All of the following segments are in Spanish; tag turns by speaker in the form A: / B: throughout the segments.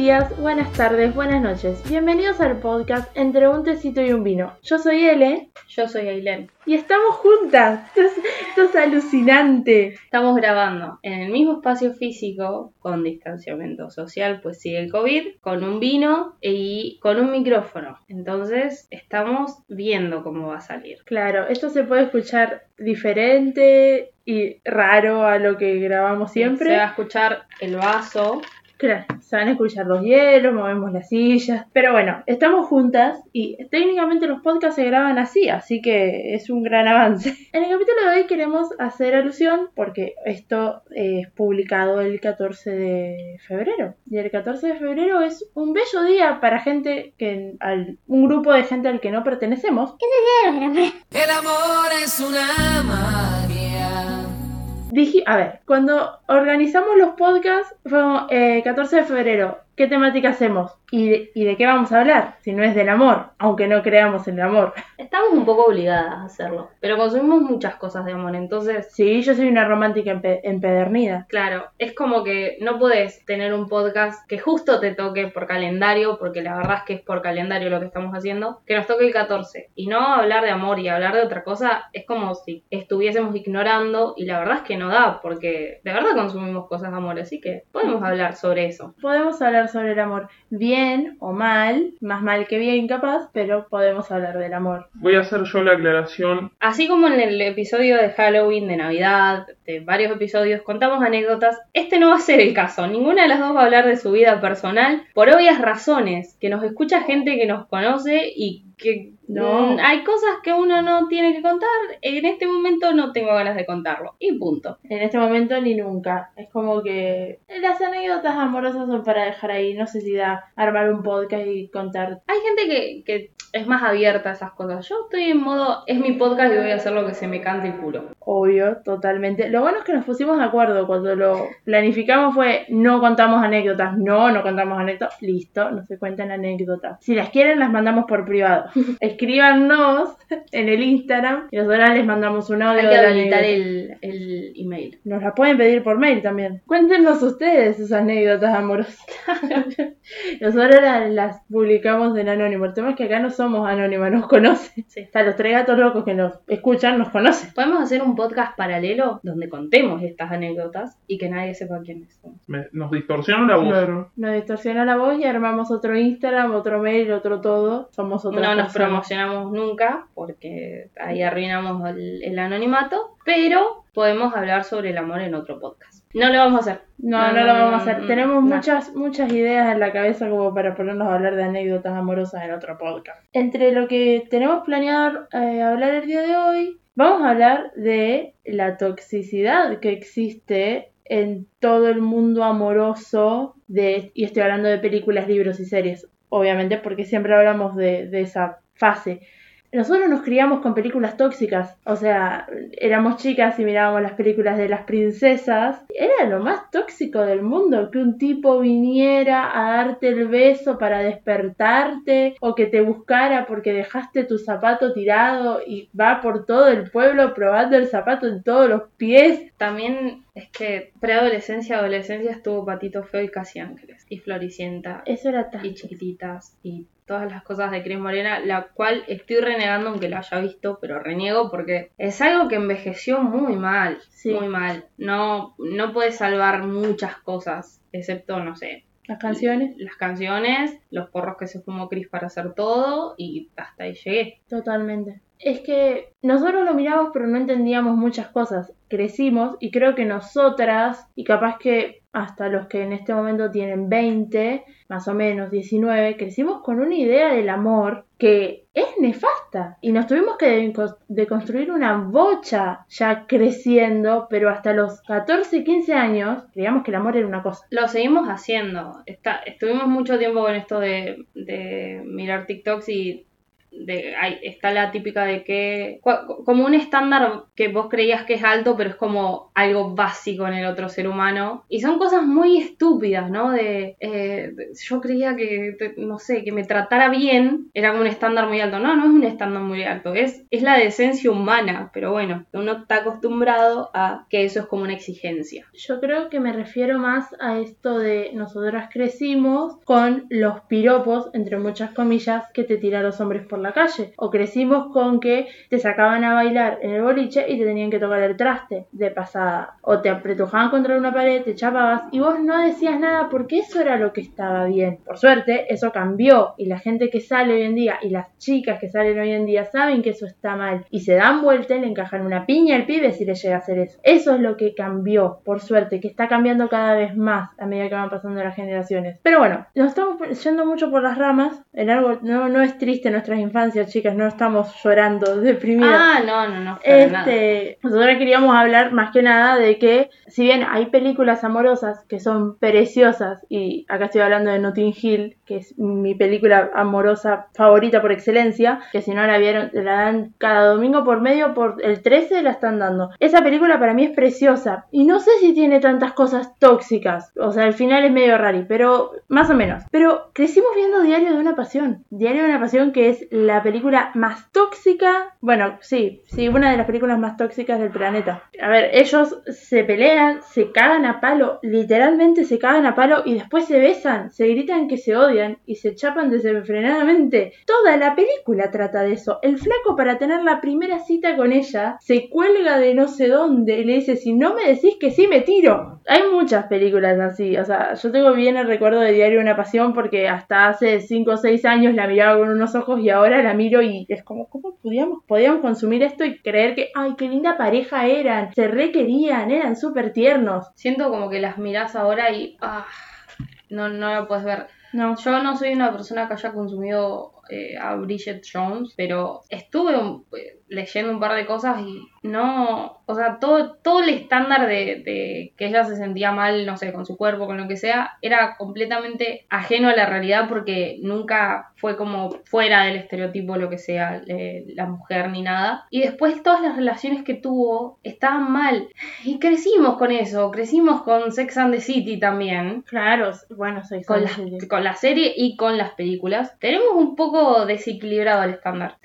A: días, buenas tardes, buenas noches. Bienvenidos al podcast Entre un tecito y un vino. Yo soy Ele
B: Yo soy Ailén.
A: y estamos juntas. Esto es, esto es alucinante.
B: Estamos grabando en el mismo espacio físico, con distanciamiento social, pues sigue el COVID, con un vino y con un micrófono. Entonces estamos viendo cómo va a salir.
A: Claro, esto se puede escuchar diferente y raro a lo que grabamos
B: Se va
A: siempre.
B: a escuchar el vaso.
A: Claro, se van a escuchar los hielos, movemos las sillas. Pero bueno, estamos juntas y técnicamente los podcasts se graban así, así que es un gran avance. En el capítulo de hoy queremos hacer alusión porque esto es publicado el 14 de febrero. Y el 14 de febrero es un bello día para gente que, al, un grupo de gente al que no pertenecemos.
C: El amor es una magia.
A: Dije, a ver, cuando organizamos los podcasts fue eh, 14 de febrero, ¿qué temática hacemos? ¿Y de, ¿Y de qué vamos a hablar? Si no es del amor, aunque no creamos en el amor.
B: Estamos un poco obligadas a hacerlo, pero consumimos muchas cosas de amor, entonces
A: Sí, yo soy una romántica empe- empedernida.
B: Claro, es como que no podés tener un podcast que justo te toque por calendario, porque la verdad es que es por calendario lo que estamos haciendo, que nos toque el 14. Y no hablar de amor y hablar de otra cosa es como si estuviésemos ignorando y la verdad es que no da, porque de verdad consumimos cosas de amor, así que podemos hablar sobre eso.
A: Podemos hablar sobre el amor bien o mal, más mal que bien capaz, pero podemos hablar del amor.
D: Voy a hacer yo la aclaración.
B: Así como en el episodio de Halloween, de Navidad, de varios episodios, contamos anécdotas, este no va a ser el caso. Ninguna de las dos va a hablar de su vida personal por obvias razones, que nos escucha gente que nos conoce y que
A: No.
B: mm, hay cosas que uno no tiene que contar. En este momento no tengo ganas de contarlo. Y punto.
A: En este momento ni nunca. Es como que las anécdotas amorosas son para dejar ahí. No sé si da armar un podcast y contar.
B: Hay gente que, que es más abierta a esas cosas. Yo estoy en modo, es mi podcast y voy a hacer lo que se me cante y puro.
A: Obvio, totalmente. Lo bueno es que nos pusimos de acuerdo cuando lo planificamos fue no contamos anécdotas, no, no contamos anécdotas, listo, no se cuentan anécdotas. Si las quieren las mandamos por privado. Escríbanos en el Instagram y nosotros les mandamos un audio
B: Hay que
A: la
B: habilitar el, el email.
A: Nos las pueden pedir por mail también. Cuéntenos ustedes sus anécdotas amorosas. Nosotros las, las publicamos en anónimo. El tema es que acá no somos anónimas, nos conocen.
B: Sí.
A: O sea, los tres gatos locos que nos escuchan nos conocen.
B: Podemos hacer un podcast paralelo donde contemos estas anécdotas y que nadie sepa quiénes.
D: Me- nos distorsionan la voz.
A: Nos distorsiona la voz y armamos otro Instagram, otro mail, otro todo. Somos otra
B: No nos promocionamos nunca porque ahí arruinamos el, el anonimato, pero podemos hablar sobre el amor en otro podcast. No lo vamos a hacer.
A: No, no, lo vamos a hacer. Tenemos muchas, muchas ideas en la cabeza como para ponernos a hablar de anécdotas amorosas en otro podcast. Entre lo que tenemos planeado eh, hablar el día de hoy, vamos a hablar de la toxicidad que existe en todo el mundo amoroso de, y estoy hablando de películas, libros y series, obviamente porque siempre hablamos de, de esa fase. Nosotros nos criamos con películas tóxicas, o sea, éramos chicas y mirábamos las películas de las princesas. Era lo más tóxico del mundo, que un tipo viniera a darte el beso para despertarte o que te buscara porque dejaste tu zapato tirado y va por todo el pueblo probando el zapato en todos los pies.
B: También es que preadolescencia, adolescencia estuvo Patito Feo y Casi Ángeles. Y Floricienta.
A: Eso era tan...
B: y chiquititas y todas las cosas de Cris Morena, la cual estoy renegando aunque lo haya visto, pero reniego porque es algo que envejeció muy mal,
A: Sí.
B: muy mal. No, no puedes salvar muchas cosas, excepto, no sé,
A: Las canciones,
B: las canciones, los porros que se fumó Chris para hacer todo y hasta ahí llegué.
A: totalmente. Es que nosotros lo miramos pero no entendíamos muchas cosas. Crecimos y creo que nosotras, y capaz que hasta los que en este momento tienen 20, más o menos 19, crecimos con una idea del amor que es nefasta. Y nos tuvimos que deco- deconstruir una bocha ya creciendo, pero hasta los 14, 15 años creíamos que el amor era una cosa.
B: Lo seguimos haciendo. Está, estuvimos mucho tiempo con esto de, de mirar TikToks y de, hay, está la típica de que, como un estándar que vos creías que es alto, pero es como algo básico en el otro ser humano. Y son cosas muy estúpidas, ¿no? De, eh, yo creía que, no sé, que me tratara bien era un estándar muy alto. No, no es un estándar muy alto, es, es la decencia humana, pero bueno, uno está acostumbrado a que eso es como una exigencia.
A: Yo creo que me refiero más a esto de nosotras crecimos con los piropos, entre muchas comillas, que te tiran los hombres por la calle. O crecimos con que te sacaban a bailar en el boliche y te tenían que tocar el traste de pasada. O te apretujaban contra una pared, te chapabas y vos no decías nada porque eso era lo que estaba bien. Por suerte, eso cambió y la gente que sale hoy en día y las chicas que salen hoy en día saben que eso está mal y se dan vuelta y le encajan una piña al pibe si le llega a hacer eso. Eso es lo que cambió, por suerte, que está cambiando cada vez más a medida que van pasando las generaciones. Pero bueno, nos estamos yendo mucho por las ramas. En algo no, no es triste nuestras infancias, chicas, no estamos llorando, deprimidas.
B: Ah, no, no, no.
A: Este, nosotros queríamos hablar más que nada de que, si bien hay películas amorosas que son preciosas, y acá estoy hablando de Notting Hill, que es mi película amorosa favorita por excelencia, que si no la vieron, la dan cada domingo por medio, por el 13 la están dando. Esa película para mí es preciosa, y no sé si tiene tantas cosas tóxicas, o sea, al final es medio rari, pero más o menos. Pero crecimos viendo Diario de una Pasión, Diario de una Pasión que es la película más tóxica, bueno, sí, sí, una de las películas más tóxicas del planeta. A ver, ellos se pelean, se cagan a palo, literalmente se cagan a palo y después se besan, se gritan que se odian y se chapan desenfrenadamente. Toda la película trata de eso. El flaco para tener la primera cita con ella se cuelga de no sé dónde y le dice, si no me decís que sí, me tiro. Hay muchas películas así, o sea, yo tengo bien el recuerdo de Diario de una Pasión porque hasta hace 5 o 6 años la miraba con unos ojos y ahora la miro y es como, ¿cómo podíamos, podíamos consumir esto y creer que, ay, qué linda pareja eran, se requerían, eran súper tiernos?
B: Siento como que las mirás ahora y ah, no, no lo puedes ver.
A: No,
B: Yo no soy una persona que haya consumido eh, a Bridget Jones, pero estuve un- eh, leyendo un par de cosas y no, o sea, todo, todo el estándar de, de que ella se sentía mal, no sé, con su cuerpo, con lo que sea, era completamente ajeno a la realidad porque nunca fue como fuera del estereotipo lo que sea eh, la mujer ni nada. Y después todas las relaciones que tuvo estaban mal. Y crecimos con eso, crecimos con Sex and the City también
A: claro, bueno, soy
B: con la, con la serie y con las películas, tenemos un poco desequilibrado el estándar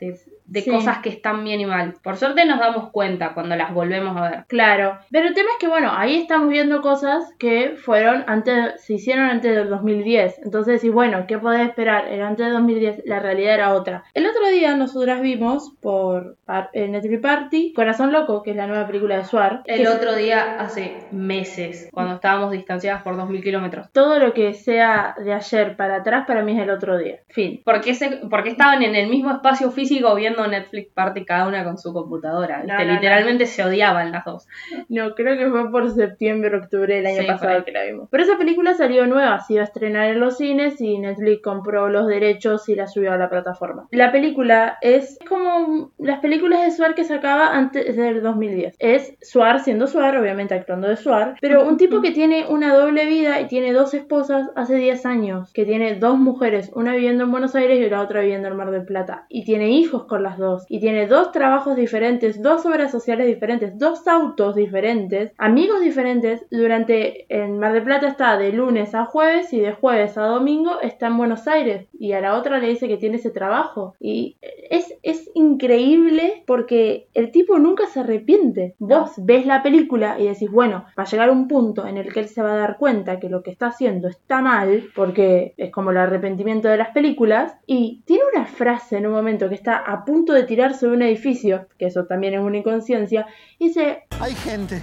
B: de,
A: Sí.
B: cosas que están bien y mal. Por suerte nos damos cuenta cuando las volvemos a ver.
A: Claro, pero el tema es que bueno, ahí estamos viendo cosas que fueron antes, se hicieron antes del 2010. Entonces, y bueno, ¿qué podés esperar? Era antes del 2010, la realidad era otra. El otro día nosotras vimos por eh, Netflix Party Corazón Loco, que es la nueva película de Suar.
B: El
A: es-
B: otro día, hace meses, cuando estábamos distanciadas por 2000 kilómetros.
A: Todo lo que sea de ayer para atrás para mí es el otro día. Fin.
B: ¿Por qué, se- por qué estaban en el mismo espacio físico viendo Netflix Party cada una con su computadora?
A: No, no, no.
B: Literalmente se odiaban las dos.
A: No, creo que fue por septiembre, octubre del año
B: Sí,
A: pasado que la vimos. Pero esa película salió nueva, se iba a estrenar en los cines y Netflix compró los derechos y la subió a la plataforma. La película es como las películas de Suar que sacaba antes del 2010. Es Suar siendo Suar, obviamente actuando de Suar, pero un tipo que tiene una doble vida y tiene dos esposas hace 10 años, que tiene dos mujeres, una viviendo en Buenos Aires y la otra viviendo en Mar del Plata, y tiene hijos con las dos, y tiene dos trabajos diferentes, dos obras sociales diferentes, dos autos diferentes, amigos diferentes, durante en Mar del Plata está de lunes a jueves y de jueves a domingo está en Buenos Aires. Y a la otra le dice que tiene ese trabajo. Y es, es increíble porque el tipo nunca se arrepiente. Vos ves la película y decís, bueno, va a llegar un punto en el que él se va a dar cuenta que lo que está haciendo está mal, porque es como el arrepentimiento de las películas, y tiene una frase en un momento que está a punto de tirarse de un edificio, que eso también es una inconsciencia, y dice,
E: Hay gente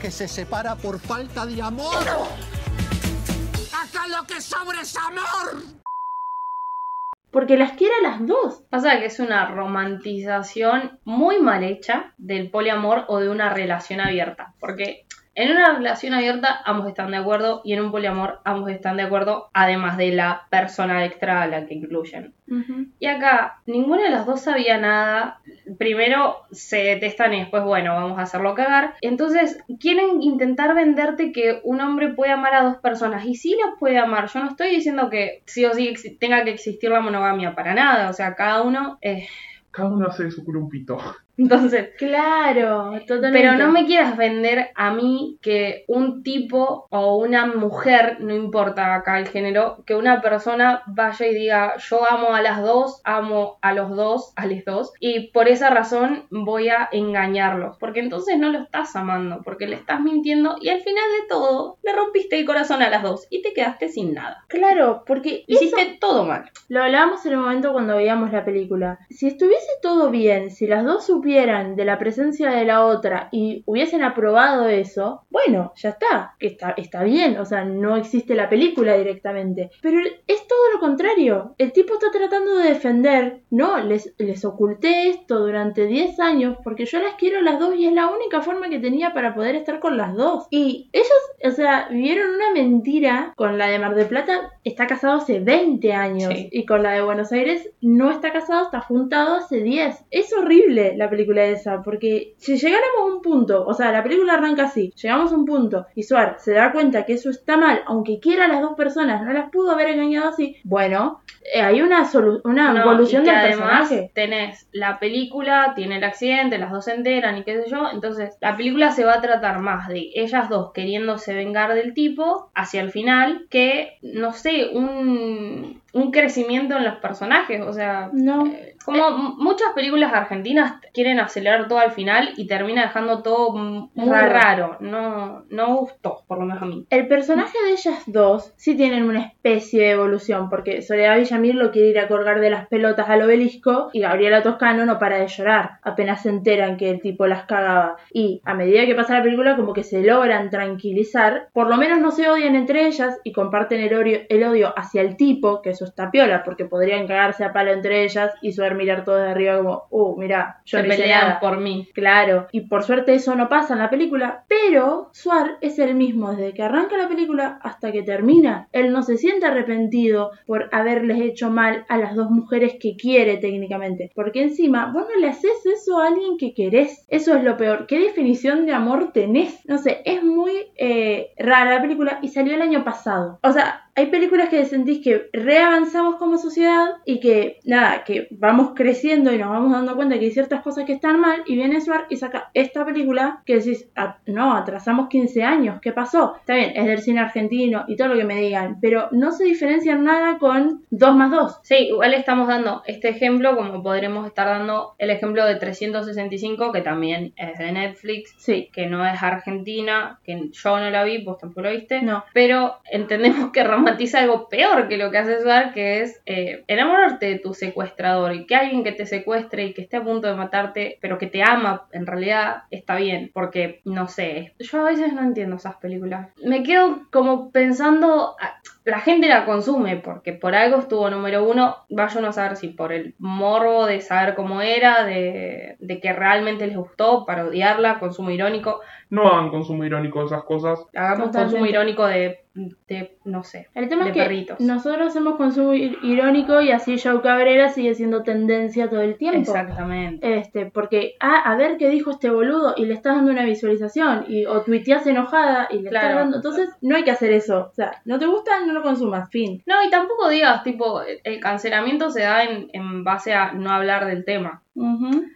E: que se separa por falta de amor. Acá lo que sobra es amor.
A: porque las quiere a las dos.
B: Pasa que es una romantización muy mal hecha del poliamor o de una relación abierta. Porque En una relación abierta ambos están de acuerdo y en un poliamor ambos están de acuerdo, además de la persona extra a la que incluyen. Y acá ninguna de las dos sabía nada. Primero se detestan y después, bueno, vamos a hacerlo cagar. Entonces quieren intentar venderte que un hombre puede amar a dos personas y sí las puede amar. Yo no estoy diciendo que sí o sí tenga que existir la monogamia para nada. O sea, cada uno... eh,
D: Cada uno hace de su culo un pito.
B: Entonces,
A: Claro, totalmente.
B: pero no me quieras vender a mí que un tipo o una mujer, no importa acá el género, que una persona vaya y diga yo amo a las dos, amo a los dos, a los dos, y por esa razón voy a engañarlos, porque entonces no lo estás amando, porque le estás mintiendo y al final de todo le rompiste el corazón a las dos y te quedaste sin nada.
A: Claro, porque
B: Hiciste todo mal.
A: Lo hablábamos en el momento cuando veíamos la película. Si estuviese todo bien, si las dos supieran de la presencia de la otra y hubiesen aprobado eso, bueno, ya está, está, está bien, o sea, no existe la película directamente. Pero es todo lo contrario. El tipo está tratando de defender, no, les, les oculté esto durante 10 años porque yo las quiero las dos y es la única forma que tenía para poder estar con las dos. Y ellos, o sea, vivieron una mentira con la de Mar del Plata, está casado hace 20 años
B: Sí.
A: y con la de Buenos Aires no está casado, está juntado hace 10. Es horrible la película esa, porque si llegáramos a un punto, o sea, la película arranca así, llegamos a un punto y Suar se da cuenta que eso está mal, aunque quiera a las dos personas, no las pudo haber engañado así, bueno, eh, hay una, una
B: No,
A: evolución
B: y que
A: del
B: además
A: personaje.
B: tenés la película, tiene el accidente, las dos se enteran y qué sé yo. Entonces, la película se va a tratar más de ellas dos queriéndose vengar del tipo hacia el final que, no sé, un, un crecimiento en los personajes. O sea,
A: No.
B: eh, como muchas películas argentinas quieren acelerar todo al final y termina dejando todo muy
A: Raro.
B: raro. No, no gustó, por lo menos a mí.
A: El personaje de ellas dos sí tienen una especie de evolución, porque Soledad Villamil lo quiere ir a colgar de las pelotas al obelisco y Gabriela Toscano no para de llorar, apenas se enteran que el tipo las cagaba. Y a medida que pasa la película, como que se logran tranquilizar, por lo menos no se odian entre ellas y comparten el odio, el odio hacia el tipo, que eso está piola, porque podrían cagarse a palo entre ellas y mirar todo de arriba como, uh, mira, yo
B: Se
A: no hice
B: pelean
A: nada".
B: por mí.
A: Claro, y por suerte eso no pasa en la película, pero Suar es el mismo desde que arranca la película hasta que termina. Él no se siente arrepentido por haberles hecho mal a las dos mujeres que quiere técnicamente, porque encima vos no le haces eso a alguien que querés. Eso es lo peor. ¿Qué definición de amor tenés? No sé, es muy eh, rara la película y salió el año pasado. O sea, hay películas que sentís que reavanzamos como sociedad y que, nada, que vamos creciendo y nos vamos dando cuenta que hay ciertas cosas que están mal y viene Suar y saca esta película que decís, "Ah, no, atrasamos 15 años, ¿qué pasó? Está bien, es del cine argentino y todo lo que me digan, pero no se diferencia en nada con 2 más 2.
B: Sí, igual estamos dando este ejemplo como podremos estar dando el ejemplo de 365 que también es de Netflix,
A: Sí,
B: que no es argentina, que yo no la vi, vos tampoco lo viste,
A: no.
B: pero entendemos que romantiza algo peor que lo que hace Suar, que es eh, enamorarte de tu secuestrador y que alguien que te secuestre y que esté a punto de matarte, pero que te ama, en realidad está bien, porque no sé, yo a veces no entiendo esas películas. Me quedo como pensando, la gente la consume porque por algo estuvo número uno, vaya uno a saber si por el morbo de saber cómo era, de, de que realmente les gustó, parodiarla, consumo irónico,
D: No hagan consumo irónico de esas cosas.
B: hagamos
A: Totalmente.
B: consumo irónico de, de no sé,
A: El tema
B: de
A: es que
B: perritos.
A: nosotros hacemos consumo ir- irónico y así Joe Cabrera sigue siendo tendencia todo el tiempo.
B: Exactamente.
A: Este, porque, ah, a ver qué dijo este boludo y le estás dando una visualización y o tuiteas enojada y le estás
B: Claro.
A: dando. Entonces, no hay que hacer eso. O sea, no te gusta, no lo consumas, fin.
B: No, y tampoco digas, tipo, el cancelamiento se da en, en base a no hablar del tema.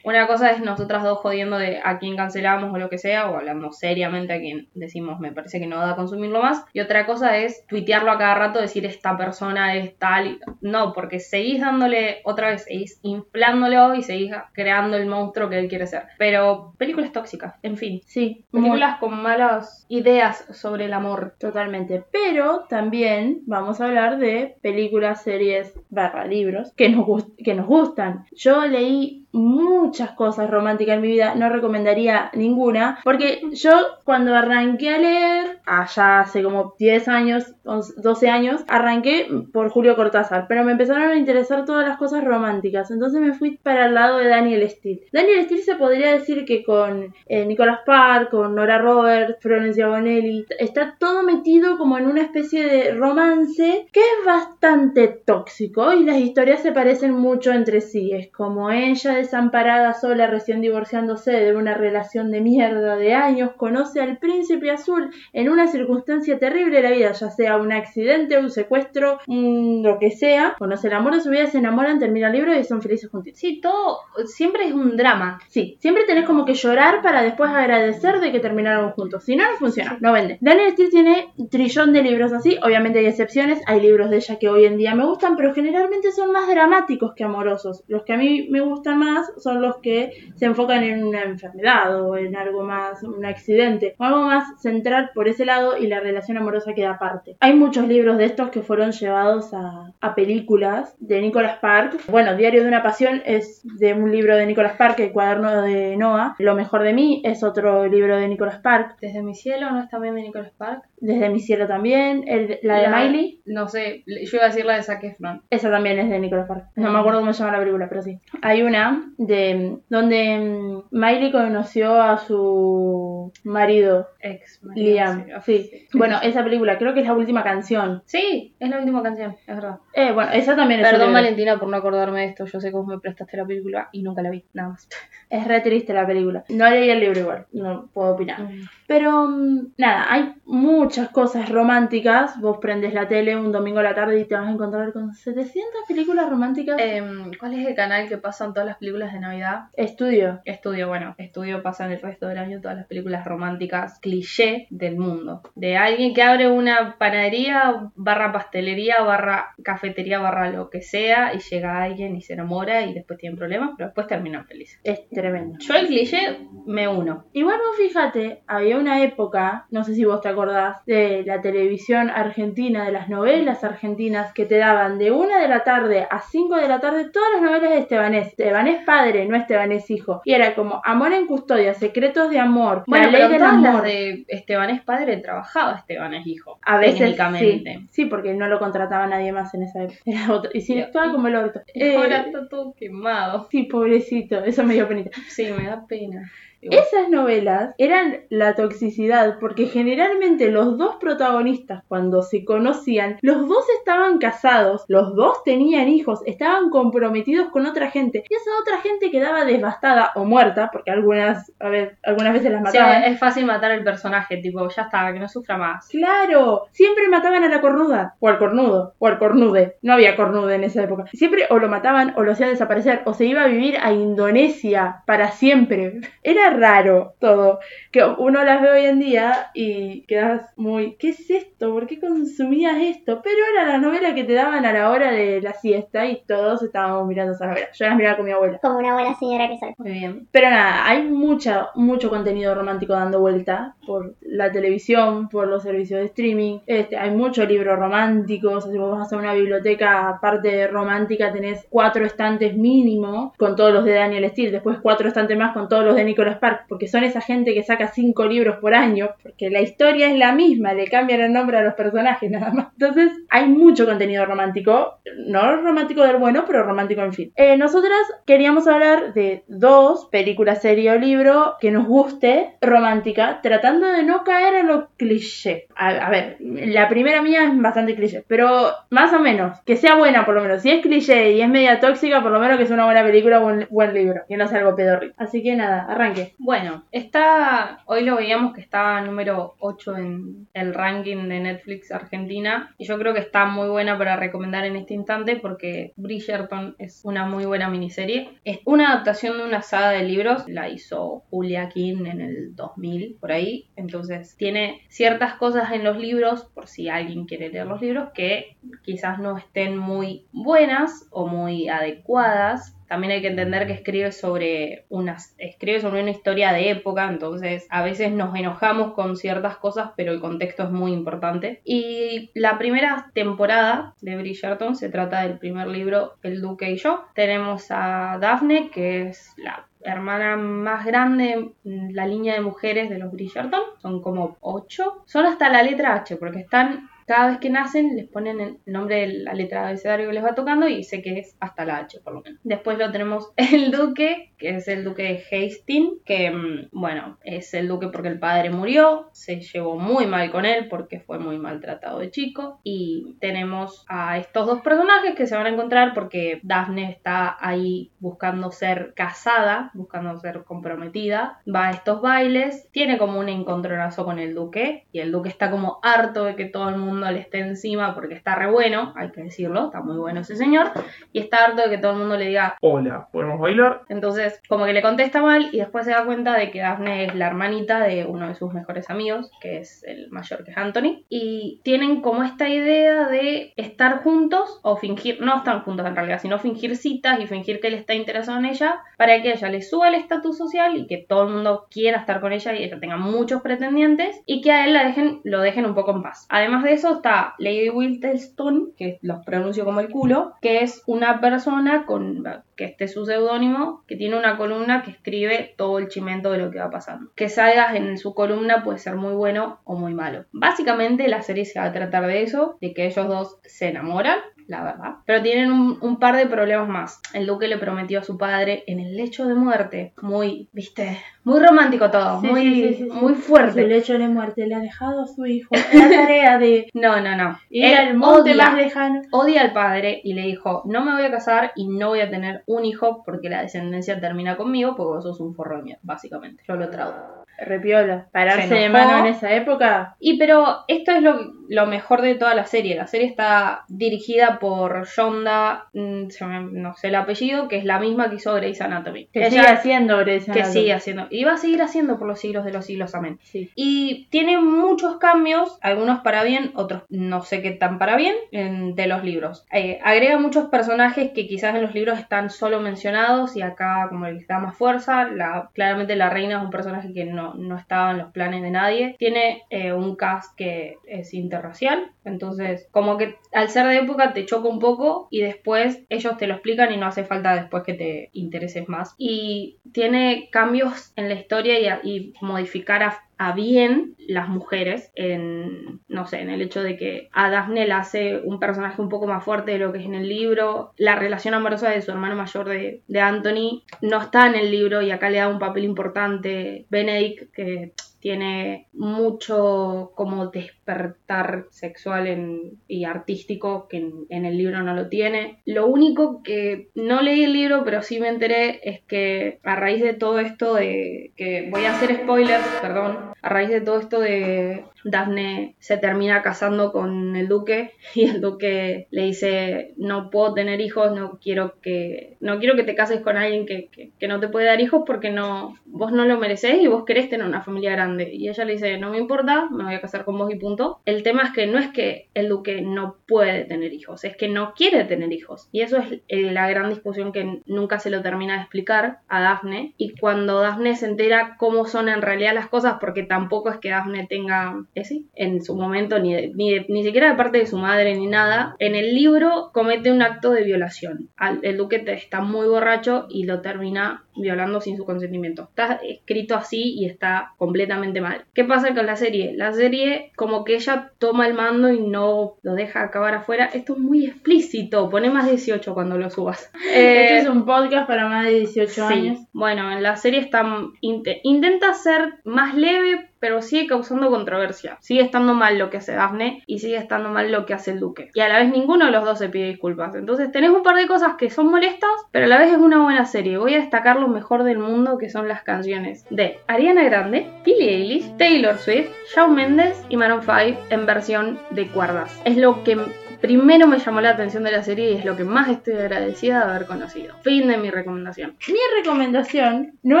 B: Una cosa es nosotras dos jodiendo de a quién cancelamos o lo que sea, o hablando seriamente a quien decimos me parece que no da consumirlo más. Y otra cosa es tuitearlo a cada rato, decir esta persona es tal. No, porque seguís dándole, otra vez, seguís inflándolo y seguís creando el monstruo que él quiere ser. Pero películas tóxicas, en fin.
A: Sí, muy-
B: Películas con malas ideas sobre el amor.
A: Totalmente. Pero también vamos a hablar de películas, series, barra libros que nos, gust- que nos gustan. Yo leí muchas cosas románticas en mi vida, no recomendaría ninguna, porque yo cuando arranqué a leer, allá hace como 10 años, 11, 12 años, arranqué por Julio Cortázar, pero me empezaron a interesar todas las cosas románticas, entonces me fui para el lado de Daniel Steele. Daniel Steele se podría decir que con eh, Nicolas Park, con Nora Roberts, Florencia Bonelli, está todo metido como en una especie de romance que es bastante tóxico y las historias se parecen mucho entre sí. Es como ella desamparada sola, recién divorciándose de una relación de mierda de años, conoce al príncipe azul en una circunstancia terrible de la vida, ya sea un accidente, un secuestro, lo que sea. Conoce el amor de su vida, se enamoran, termina el libro y son felices juntos.
B: Sí, todo siempre es un drama.
A: Sí, siempre tenés como que llorar para después agradecer de que terminaron juntos. Si no, no funciona, no vende. Daniel Steele tiene un trillón de libros así, obviamente hay excepciones, hay libros de ella que hoy en día me gustan, pero generalmente son más dramáticos que amorosos. Los que a mí me gustan más son los que se enfocan en una enfermedad o en algo más, un accidente, o algo más central por ese lado y la relación amorosa queda aparte. Hay muchos libros de estos que fueron llevados a, a películas de Nicholas Park. Bueno, Diario de una Pasión es de un libro de Nicholas Park, el cuaderno de Noah. Lo mejor de mí es otro libro de Nicholas Park.
B: Desde mi cielo no es también de Nicholas Park.
A: Desde mi cielo también. El- la de Miley.
B: No sé, yo iba a decir la de Zac Efron.
A: Esa también es de Nicolas Park. No me acuerdo cómo se llama la película, pero sí. Hay una de donde mm, Miley conoció a su marido,
B: Ex.
A: Liam. Sí. Bueno, esa película creo que es la última canción.
B: Sí, es la última canción, es verdad.
A: Eh, bueno, esa también es
B: Perdón, Valentina, por no acordarme de esto. Yo sé cómo me prestaste la película y nunca la vi, nada más.
A: Es re triste la película. No leí el libro igual, no puedo opinar. Pero mm, nada, hay muchas cosas románticas. Vos prendes la tele un domingo a la tarde y te vas a encontrar con 700 películas románticas.
B: Em, ¿Cuál es el canal que pasan todas las películas de Navidad?
A: Estudio.
B: Estudio, bueno, Estudio pasa en el resto del año todas las películas románticas cliché del mundo. De alguien que abre una panadería, barra pastelería, barra cafetería, barra lo que sea, y llega alguien y se enamora y después tienen problemas, pero después terminan felices.
A: Es tremendo.
B: Yo el cliché me uno.
A: Igual vos fíjate, había una época, no sé si vos te acordás, de la televisión argentina, de las novelas argentinas que te daban de una de la tarde a 5 de la tarde todas las novelas de Estebanés. Estebanés padre, no Estebanés hijo. Y era como Amor en custodia, Secretos de amor,
B: Bueno,
A: La ley
B: pero
A: del
B: todas las
A: amor.
B: de Esteban es padre trabajaba Esteban es hijo.
A: A veces
B: técnicamente.
A: sí, sí, porque no lo contrataba nadie más en esa época. Era otro. Y si actuaba como el orto. Eh,
B: Ahora está todo quemado.
A: sí, pobrecito, eso me dio penita.
B: Sí, me da pena. Igual.
A: Esas novelas eran la toxicidad porque generalmente los dos protagonistas cuando se conocían, los dos estaban casados, los dos tenían hijos, estaban comprometidos con otra gente y esa otra gente quedaba devastada o muerta porque algunas, a ver, algunas veces las
B: Sí,
A: mataban.
B: es fácil matar al personaje, tipo, ya está, que no sufra más.
A: Claro, siempre mataban a la cornuda, o al cornudo, o al cornude. No había cornude en esa época. Siempre o lo mataban o lo hacían desaparecer, o se iba a vivir a Indonesia para siempre. Era raro todo. Que uno las ve hoy en día y quedas muy, ¿qué es esto? ¿Por qué consumías esto? Pero era la novela que te daban a la hora de la siesta y todos estábamos mirando esa novela. Yo las miraba con mi abuela.
F: Como una buena señora que soy.
B: Muy bien.
A: Pero nada, hay mucha, mucho contenido romántico dando vuelta por la televisión, por los servicios de streaming. Este, hay muchos libros románticos. Si vos vas a una biblioteca, aparte romántica, tenés cuatro estantes mínimo con todos los de Daniel Steele. Después cuatro estantes más con todos los de Nicholas Porque son esa gente que saca cinco libros por año. Porque la historia es la misma, le cambian el nombre a los personajes nada más. Entonces, hay mucho contenido romántico. No romántico del bueno, pero romántico en fin. Eh, nosotras queríamos hablar de dos películas, serie o libro que nos guste romántica, tratando de no caer en lo cliché. A, ver, la primera mía es bastante cliché, pero más o menos, que sea buena por lo menos. Si es cliché y es media tóxica, por lo menos que sea una buena película o un buen libro, que no sea algo pedorrito. Así que nada, arranque.
B: Bueno, está, hoy lo veíamos que está número 8 en el ranking de Netflix Argentina y yo creo que está muy buena para recomendar en este instante porque Bridgerton es una muy buena miniserie. Es una adaptación de una saga de libros, la hizo Julia King en el 2000, por ahí, entonces tiene ciertas cosas en los libros, por si alguien quiere leer los libros, que quizás no estén muy buenas o muy adecuadas también hay que entender que escribe sobre una, escribe sobre una historia de época, entonces a veces nos enojamos con ciertas cosas, pero el contexto es muy importante. Y la primera temporada de Bridgerton se trata del primer libro, El Duque y yo. Tenemos a Daphne, que es la hermana más grande la línea de mujeres de los Bridgerton. Son como ocho. Son hasta la letra H, porque están cada vez que nacen les ponen el nombre de la letra abecedario que les va tocando y sé que es hasta la H por lo menos. Después lo tenemos el duque, que es el duque de Hastings, que mm, bueno, es el duque porque el padre murió, se llevó muy mal con él porque fue muy maltratado de chico y tenemos a estos dos personajes que se van a encontrar porque Daphne está ahí buscando ser casada, buscando ser comprometida, va a estos bailes, tiene como un encontronazo con el duque y el duque está como harto de que todo el mundo le esté encima porque está re bueno, hay que decirlo, está muy bueno ese señor, y está harto de que todo el mundo le diga,
D: Hola, ¿podemos bailar?
B: entonces como que le contesta mal y después se da cuenta de que Daphne es la hermanita de uno de sus mejores amigos, que es el mayor que es Anthony, y tienen como esta idea de estar juntos o fingir, no están juntos en realidad, sino fingir citas y fingir que él está interesado en ella para que ella le suba el estatus social y que todo el mundo quiera estar con ella y ella tenga muchos pretendientes y que a él la dejen, lo dejen un poco en paz. Además de eso está Lady Whittlestone, que los pronuncio como el culo, que es una persona con que este es su seudónimo, que tiene una columna que escribe todo el chimento de lo que va pasando. Que salgas en su columna puede ser muy bueno o muy malo. Básicamente la serie se va a tratar de eso, de que ellos dos se enamoran la verdad. Pero tienen un, un, par de problemas más. El duque le prometió a su padre en el lecho de muerte. Muy, viste, muy romántico todo,
A: Sí,
B: muy,
A: sí, sí, sí, sí.
B: muy fuerte.
A: El hecho de muerte le ha dejado a su hijo la tarea de
B: No, no, no.
A: ir
B: Él
A: al monte
B: odia,
A: más lejano.
B: odia al padre y le dijo, no me voy a casar y no voy a tener un hijo porque la descendencia termina conmigo porque vos sos un forro de mierda, básicamente. Yo lo traduzco.
A: Repiola. Pararse
B: Se
A: de mano en esa época.
B: Y pero esto es lo, lo mejor de toda la serie. La serie está dirigida por Shonda, mm, no sé el apellido, que es la misma que hizo Grey's Anatomy.
A: Que sigue haciendo Grey's
B: que
A: Anatomy.
B: sigue haciendo. Y va a seguir haciendo por los siglos de los siglos, amén.
A: Sí.
B: Y tiene muchos cambios, algunos para bien, otros no sé qué tan para bien, en- de los libros. Eh, agrega muchos personajes que quizás en los libros están solo mencionados y acá como les da más fuerza. La, claramente la reina es un personaje que no, no estaba en los planes de nadie. Tiene eh, un cast que es interracial, entonces como que al ser de época te choca un poco y después ellos te lo explican y no hace falta después que te intereses más. Y tiene cambios en la historia y, y modificar a, a bien las mujeres en, no sé, en el hecho de que a Daphne la hace un personaje un poco más fuerte de lo que es en el libro. La relación amorosa de su hermano mayor de, Anthony no está en el libro y acá le da un papel importante Benedict que tiene mucho como despertar sexual y artístico que en, en el libro no lo tiene. Lo único que no leí el libro, pero sí me enteré, es que a raíz de todo esto de que voy a hacer spoilers, perdón, a raíz de todo esto de Daphne se termina casando con el duque y el duque le dice no puedo tener hijos, no quiero que no quiero que te cases con alguien que, que- no te puede dar hijos porque no vos no lo merecés y vos querés tener una familia grande y ella le dice no me importa, me voy a casar con vos y punto. El tema es que no es que el duque no puede tener hijos, es que no quiere tener hijos. Y eso es la gran discusión que nunca se lo termina de explicar a Daphne. Y cuando Daphne se entera cómo son en realidad las cosas porque tampoco es que Daphne tenga en su momento ni, de- ni, de- ni siquiera de parte de su madre ni nada en el libro comete un acto de violación Al- el duque está muy borracho y lo termina violando sin su consentimiento está escrito así y está completamente mal ¿qué pasa con la serie? la serie como que ella toma el mando y no lo deja acabar afuera esto es muy explícito pone más 18 cuando lo subas
A: Este
B: Eh,
A: es un podcast para más de 18
B: Sí.
A: años.
B: Bueno, en la serie está inte- intenta ser más leve, pero sigue causando controversia. Sigue estando mal lo que hace Daphne y sigue estando mal lo que hace el Duque. Y a la vez ninguno de los dos se pide disculpas. Entonces tenés un par de cosas que son molestas, pero a la vez es una buena serie. Voy a destacar lo mejor del mundo que son las canciones de Ariana Grande, Billie Eilish, Taylor Swift, Shawn Mendes y Maroon 5 en versión de cuerdas. Es lo que primero me llamó la atención de la serie y es lo que más estoy agradecida de haber conocido. Fin de mi recomendación.
A: Mi recomendación no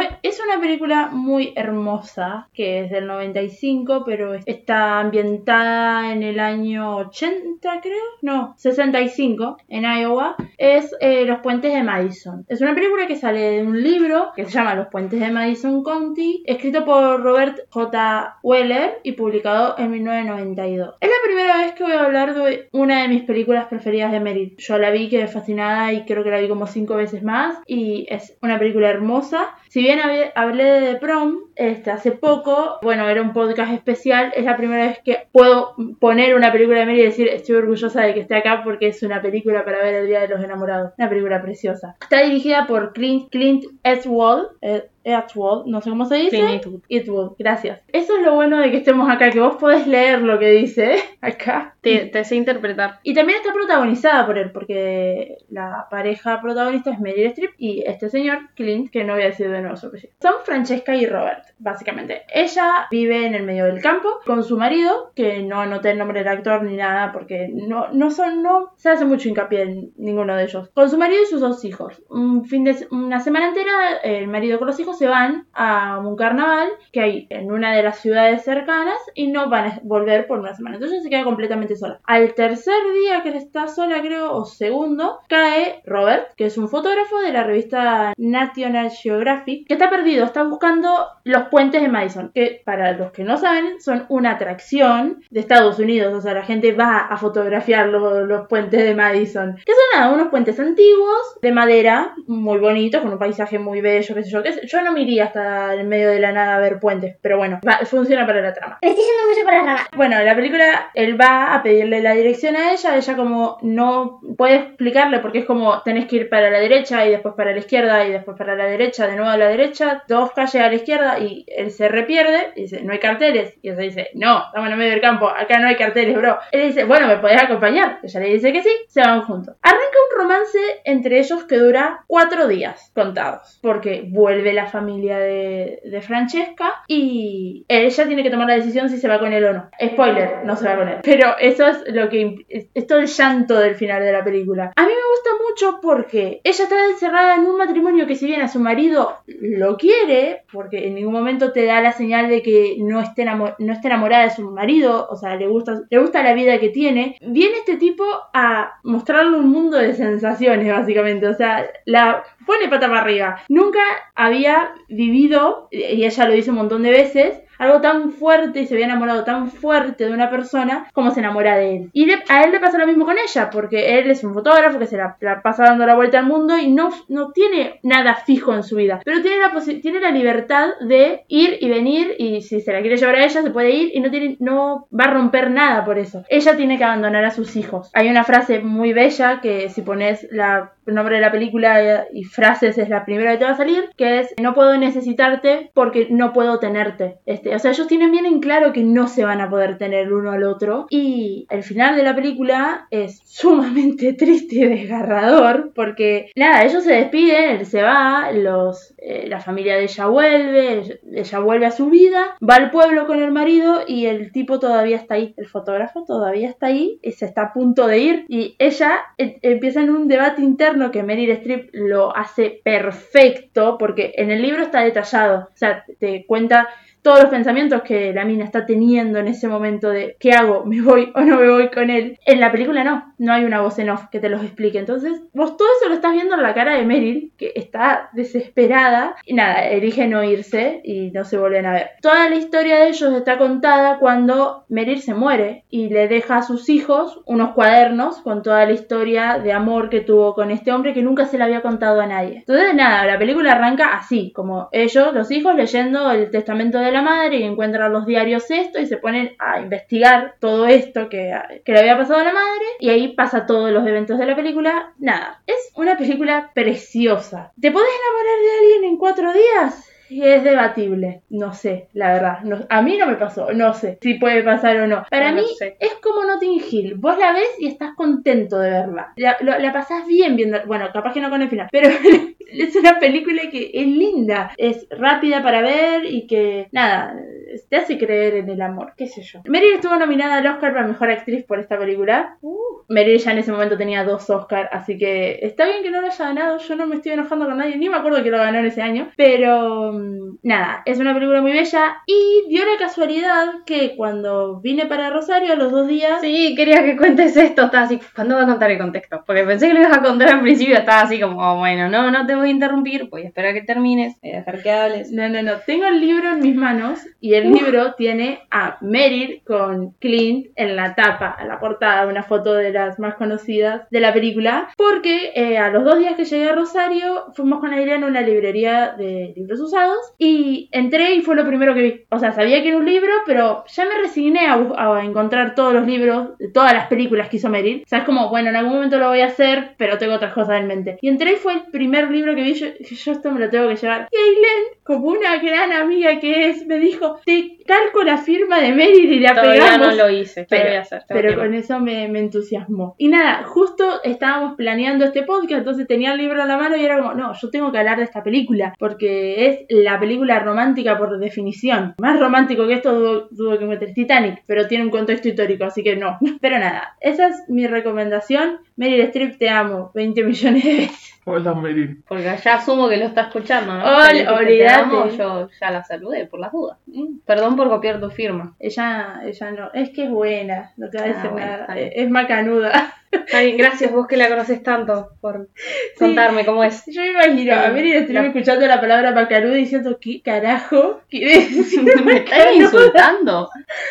A: es, es una película muy hermosa que es del 95, pero está ambientada en el año 80, creo. No, 65, en Iowa. Es eh, Los Puentes de Madison. Es una película que sale de un libro que se llama Los Puentes de Madison County, escrito por Robert J. Weller y publicado en 1992. Es la primera vez que voy a hablar de una de mis películas preferidas de Meryl. Yo la vi, quedé fascinada y creo que la vi como cinco veces más. Y es una película hermosa. Si bien hab- hablé de The Prom este, hace poco, bueno, era un podcast especial. Es la primera vez que puedo poner una película de Meryl y decir estoy orgullosa de que esté acá porque es una película para ver el Día de los Enamorados. Una película preciosa. Está dirigida por Clint, Clint Eastwood. eh, Eastwood, no sé cómo se dice.
B: Clint Eastwood.
A: Eastwood, gracias. Eso es lo bueno de que estemos acá, que vos podés leer lo que dice acá.
B: Te, te sé interpretar.
A: Y también está protagonizada por él, porque la pareja protagonista es Meryl Streep y este señor, Clint, que no voy a decir de apellido. Son Francesca y Robert, básicamente. Ella vive en el medio del campo con su marido, que no anoté el nombre del actor ni nada, porque no, no son, no se hace mucho hincapié en ninguno de ellos. Con su marido y sus dos hijos. Un fin de una semana entera, el marido con los hijos se van a un carnaval que hay en una de las ciudades cercanas y no van a volver por una semana. Entonces se queda completamente sola. Al tercer día que está sola, creo, o segundo, cae Robert, que es un fotógrafo de la revista National Geographic, que está perdido, está buscando los puentes de Madison, que para los que no saben son una atracción de Estados Unidos, o sea, la gente va a fotografiar lo- los puentes de Madison, que son nada, unos puentes antiguos de madera, muy bonitos, con un paisaje muy bello, qué sé yo, qué sé- yo no me iría hasta el medio de la nada a ver puentes, pero bueno, va- funciona para la trama.
F: Estoy yendo mucho para la rama.
A: Bueno, en la película él va a pedirle la dirección a ella, ella como no puede explicarle porque es como tenés que ir para la derecha y después para la izquierda y después para la derecha, de nuevo a la derecha, dos calles a la izquierda y él se repierde y dice, no hay carteles. Y ella dice, no, estamos en el medio del campo, acá no hay carteles, bro. Él dice, bueno, ¿me podés acompañar? Ella le dice que sí, se van juntos. Arranca un romance entre ellos que dura cuatro días contados, porque vuelve la familia de, de Francesca y ella tiene que tomar la decisión si se va con él o no. Spoiler, no se va con él. Pero eso es lo que es, el llanto del final de la película. A mí me gusta mucho porque ella está encerrada en un matrimonio que si bien a su marido lo quiere, porque en ningún momento te da la señal de que no esté, no esté enamorada de su marido, o sea, le gusta, le gusta la vida que tiene, viene este tipo a mostrarle un mundo de sensaciones, básicamente. O sea, la pone pata para arriba. Nunca había vivido, y ella lo dice un montón de veces, algo tan fuerte y se había enamorado tan fuerte de una persona como se enamora de él. Y a él le pasa lo mismo con ella, porque él es un fotógrafo que se la, pasa dando la vuelta al mundo y no, no tiene nada fijo en su vida, pero tiene la, tiene la libertad de ir y venir y si se la quiere llevar a ella se puede ir y no, tiene, no va a romper nada por eso. Ella tiene que abandonar a sus hijos. Hay una frase muy bella que si pones la el nombre de la película y frases es la primera que te va a salir, que es no puedo necesitarte porque no puedo tenerte. Este, o sea, ellos tienen bien en claro que no se van a poder tener el uno al otro y el final de la película es sumamente triste y desgarrador porque nada, ellos se despiden, él se va, los eh, la familia de ella vuelve, ella- vuelve a su vida, va al pueblo con el marido y el tipo todavía está ahí, el fotógrafo todavía está ahí y se está a punto de ir. Y ella eh, empieza en un debate interno que Meryl Streep lo hace perfecto porque en el libro está detallado, o sea, te cuenta todos los pensamientos que la mina está teniendo en ese momento de ¿qué hago? ¿Me voy o no me voy con él? En la película no, no hay una voz en off que te los explique. Entonces, vos todo eso lo estás viendo en la cara de Meryl, que está desesperada y nada, elige no irse y no se vuelven a ver. Toda la historia de ellos está contada cuando Meryl se muere y le deja a sus hijos unos cuadernos con toda la historia de amor que tuvo con este hombre que nunca se le había contado a nadie. Entonces, nada, la película arranca así, como ellos, los hijos, leyendo el testamento de la madre y encuentran los diarios esto y se ponen a investigar todo esto que, que le había pasado a la madre y ahí pasa todos los eventos de la película. Nada, es una película preciosa. ¿Te podés enamorar de alguien en cuatro días? Es debatible, no sé, la verdad. No- a mí no me pasó, no sé si puede pasar o no. Para
B: No
A: mí
B: sé.
A: es como Notting Hill. Vos la ves y estás contento de verla. La, lo- la pasás bien viendo. Bueno, capaz que no con el final, pero es una película que es linda, es rápida para ver y que, nada, te hace creer en el amor, qué sé yo. Meryl estuvo nominada al Oscar para Mejor Actriz por esta película. Meryl ya en ese momento tenía dos Oscars, así que está bien que no lo haya ganado, yo no me estoy enojando con nadie, ni me acuerdo que lo ganó en ese año, pero nada, es una película muy bella y dio la casualidad que cuando vine para Rosario a los dos días...
B: Sí, quería que cuentes esto. Estaba así, ¿cuándo va a contar el contexto? Porque pensé que lo ibas a contar al principio. Estaba así como, oh, bueno, no, no te voy a interrumpir. Voy a esperar a que termines. Voy a dejar que hables.
A: No, no, no. Tengo el libro en mis manos y el libro tiene a Meryl con Clint en la tapa, en la portada, una foto de las más conocidas de la película. Porque eh, a los dos días que llegué a Rosario, fuimos con Adriana a una librería de libros usados y entré y fue lo primero que vi. O sea, sabía que era un libro, pero ya me resigné a, encontrar todos los libros, de todas las películas que hizo Meryl. O sea, es como, bueno, en algún momento lo voy a hacer, pero tengo otras cosas en mente. Y entré y fue el primer libro que vi. Yo, yo esto me lo tengo que llevar. Y Aileen, como una gran amiga que es, me dijo, te calco la firma de Meryl y la
B: Todavía
A: pegamos.
B: no lo hice. ¿Qué
A: Pero-
B: voy a hacer?
A: Pero con eso me, me entusiasmó. Y nada, justo estábamos planeando este podcast, entonces tenía el libro en la mano y era como, no, yo tengo que hablar de esta película, porque es la película romántica por definición. Más romántico que esto dudo, que meter Titanic, pero tiene un contexto histórico, así que no. Pero nada, esa es mi recomendación. Meryl Streep, te amo 20 millones de veces.
D: Hola.
B: Porque ya asumo que lo está escuchando, ¿no?
A: Ol-
B: Si le dijiste, "Te
A: olvídate.
B: amo", Yo ya la saludé por las dudas. Mm, Perdón por copiar tu firma.
A: Ella, ella no, es que es buena, no te va a
B: Ah,
A: decir
B: bueno,
A: nada,
B: bien.
A: es macanuda.
B: Está bien, gracias vos que la conoces tanto por contarme cómo es.
A: Yo me imagino a Meryl Streep
B: La-
A: escuchando la palabra macanuda diciendo, ¿qué carajo quiere decir?
B: ¿Me estás insultando?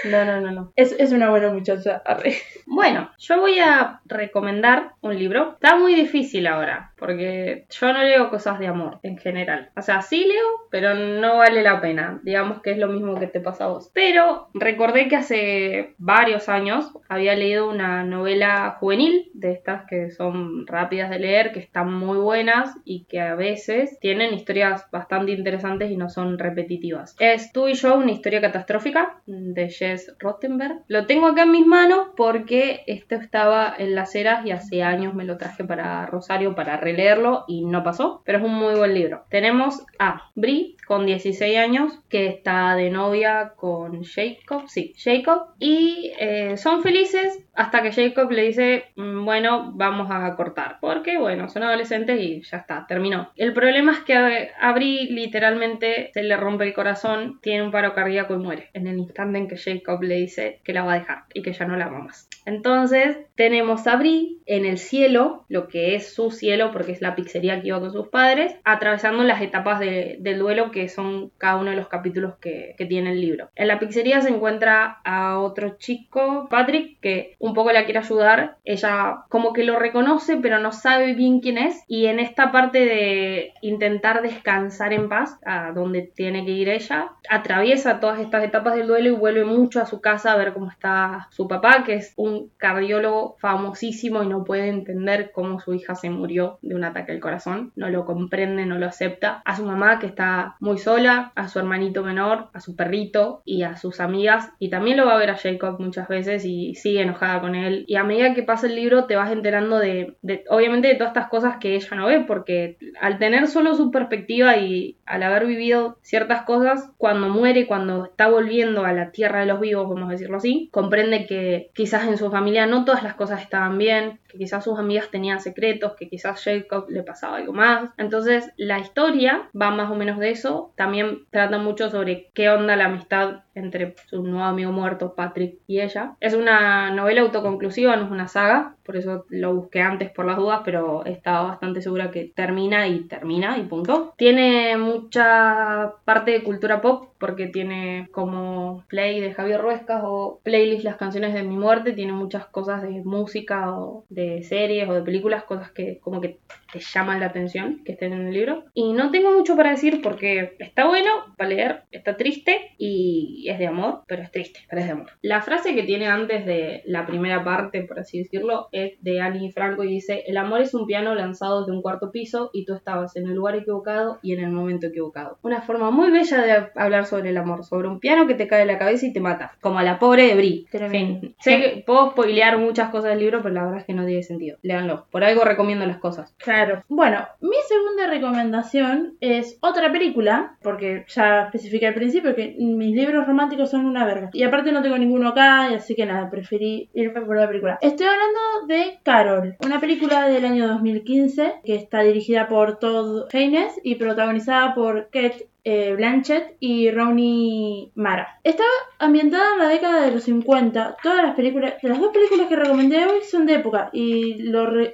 B: No, no, no, no.
A: Es, es una buena muchacha. arre.
B: Bueno, yo voy a recomendar un libro. Está muy difícil ahora, porque yo no leo cosas de amor en general. O sea, sí leo, pero no vale la pena. Digamos que es lo mismo que te pasa a vos. Pero recordé que hace varios años había leído una novela juvenil de estas que son rápidas de leer, que están muy buenas y que a veces tienen historias bastante interesantes y no son repetitivas. Es Tú y yo, una historia catastrófica de Jess Rottenberg. Lo tengo acá en mis manos porque esto estaba en las eras y hace años me lo traje para Rosario para releerlo y no pasó, pero es un muy buen libro. Tenemos a Brie con 16 años que está de novia con Jacob, sí, Jacob, y eh, son felices hasta que Jacob le dice, "Mm, bueno, vamos a cortar, porque bueno, son adolescentes y ya está, terminó. El problema es que a, Brie literalmente se le rompe el corazón, tiene un paro cardíaco y muere en el instante en que Jacob le dice que la va a dejar y que ya no la ama más. Entonces tenemos a Brie en el cielo, lo que es su cielo porque es la pizzería que iba con sus padres, atravesando las etapas de- del duelo que son cada uno de los capítulos que, que tiene el libro. En la pizzería se encuentra a otro chico, Patrick, que un poco la quiere ayudar. Ella como que lo reconoce pero no sabe bien quién es y en esta parte de intentar descansar en paz, a donde tiene que ir ella, atraviesa todas estas etapas del duelo y vuelve mucho a su casa a ver cómo está su papá, que es un cardiólogo famosísimo y no puede entender cómo su hija se murió de un ataque al corazón, no lo comprende, no lo acepta, a su mamá que está muy sola, a su hermanito menor, a su perrito y a sus amigas. Y también lo va a ver a Jacob muchas veces y sigue enojada con él. Y a medida que pasa el libro te vas enterando de, obviamente de todas estas cosas que ella no ve porque al tener solo su perspectiva y al haber vivido ciertas cosas, cuando muere, cuando está volviendo a la tierra de los vivos, vamos a decirlo así, comprende que quizás en su familia no todas las cosas estaban bien, que quizás sus amigas tenían secretos, que quizás Jacob le pasaba algo más. Entonces la historia va más o menos de eso. También trata mucho sobre qué onda la amistad entre su nuevo amigo muerto, Patrick, y ella. Es una novela autoconclusiva, no es una saga, por eso lo busqué antes por las dudas, pero estaba bastante segura que termina y termina y punto. Tiene mucha parte de cultura pop porque tiene como play de Javier Ruescas o playlist las canciones de mi muerte, tiene muchas cosas de música o de series o de películas, cosas que como que te llaman la atención que estén en el libro. Y no tengo mucho para decir porque está bueno para leer, está triste y es de amor, pero es triste, pero es de amor. La frase que tiene antes de la primera parte, por así decirlo, es de Annie Franco y dice, el amor es un piano lanzado desde un cuarto piso y tú estabas en el lugar equivocado y en el momento equivocado. Una forma muy bella de hablar sobre el amor, sobre un piano que te cae en la cabeza y te mata, como a la pobre de Brie. Fin. Sé que puedo spoilear muchas cosas del libro, pero la verdad es que no tiene sentido. Léanlo. Por algo recomiendo las cosas.
A: Claro, Bueno, mi segunda recomendación es otra película, porque ya especifiqué al principio que mis libros románticos son una verga. Y aparte no tengo ninguno acá, así que nada, preferí irme por la película. Estoy hablando de Carol, una película del año 2015 que está dirigida por Todd Haynes y protagonizada por Kate eh, Blanchett y Rooney Mara. Está ambientada en la década de los 50. Todas las películas, las dos películas que recomendé hoy son de época y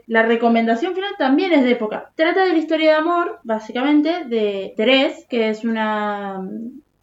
A: la recomendación final también es de época. Trata de la historia de amor, básicamente, de Therese, que es una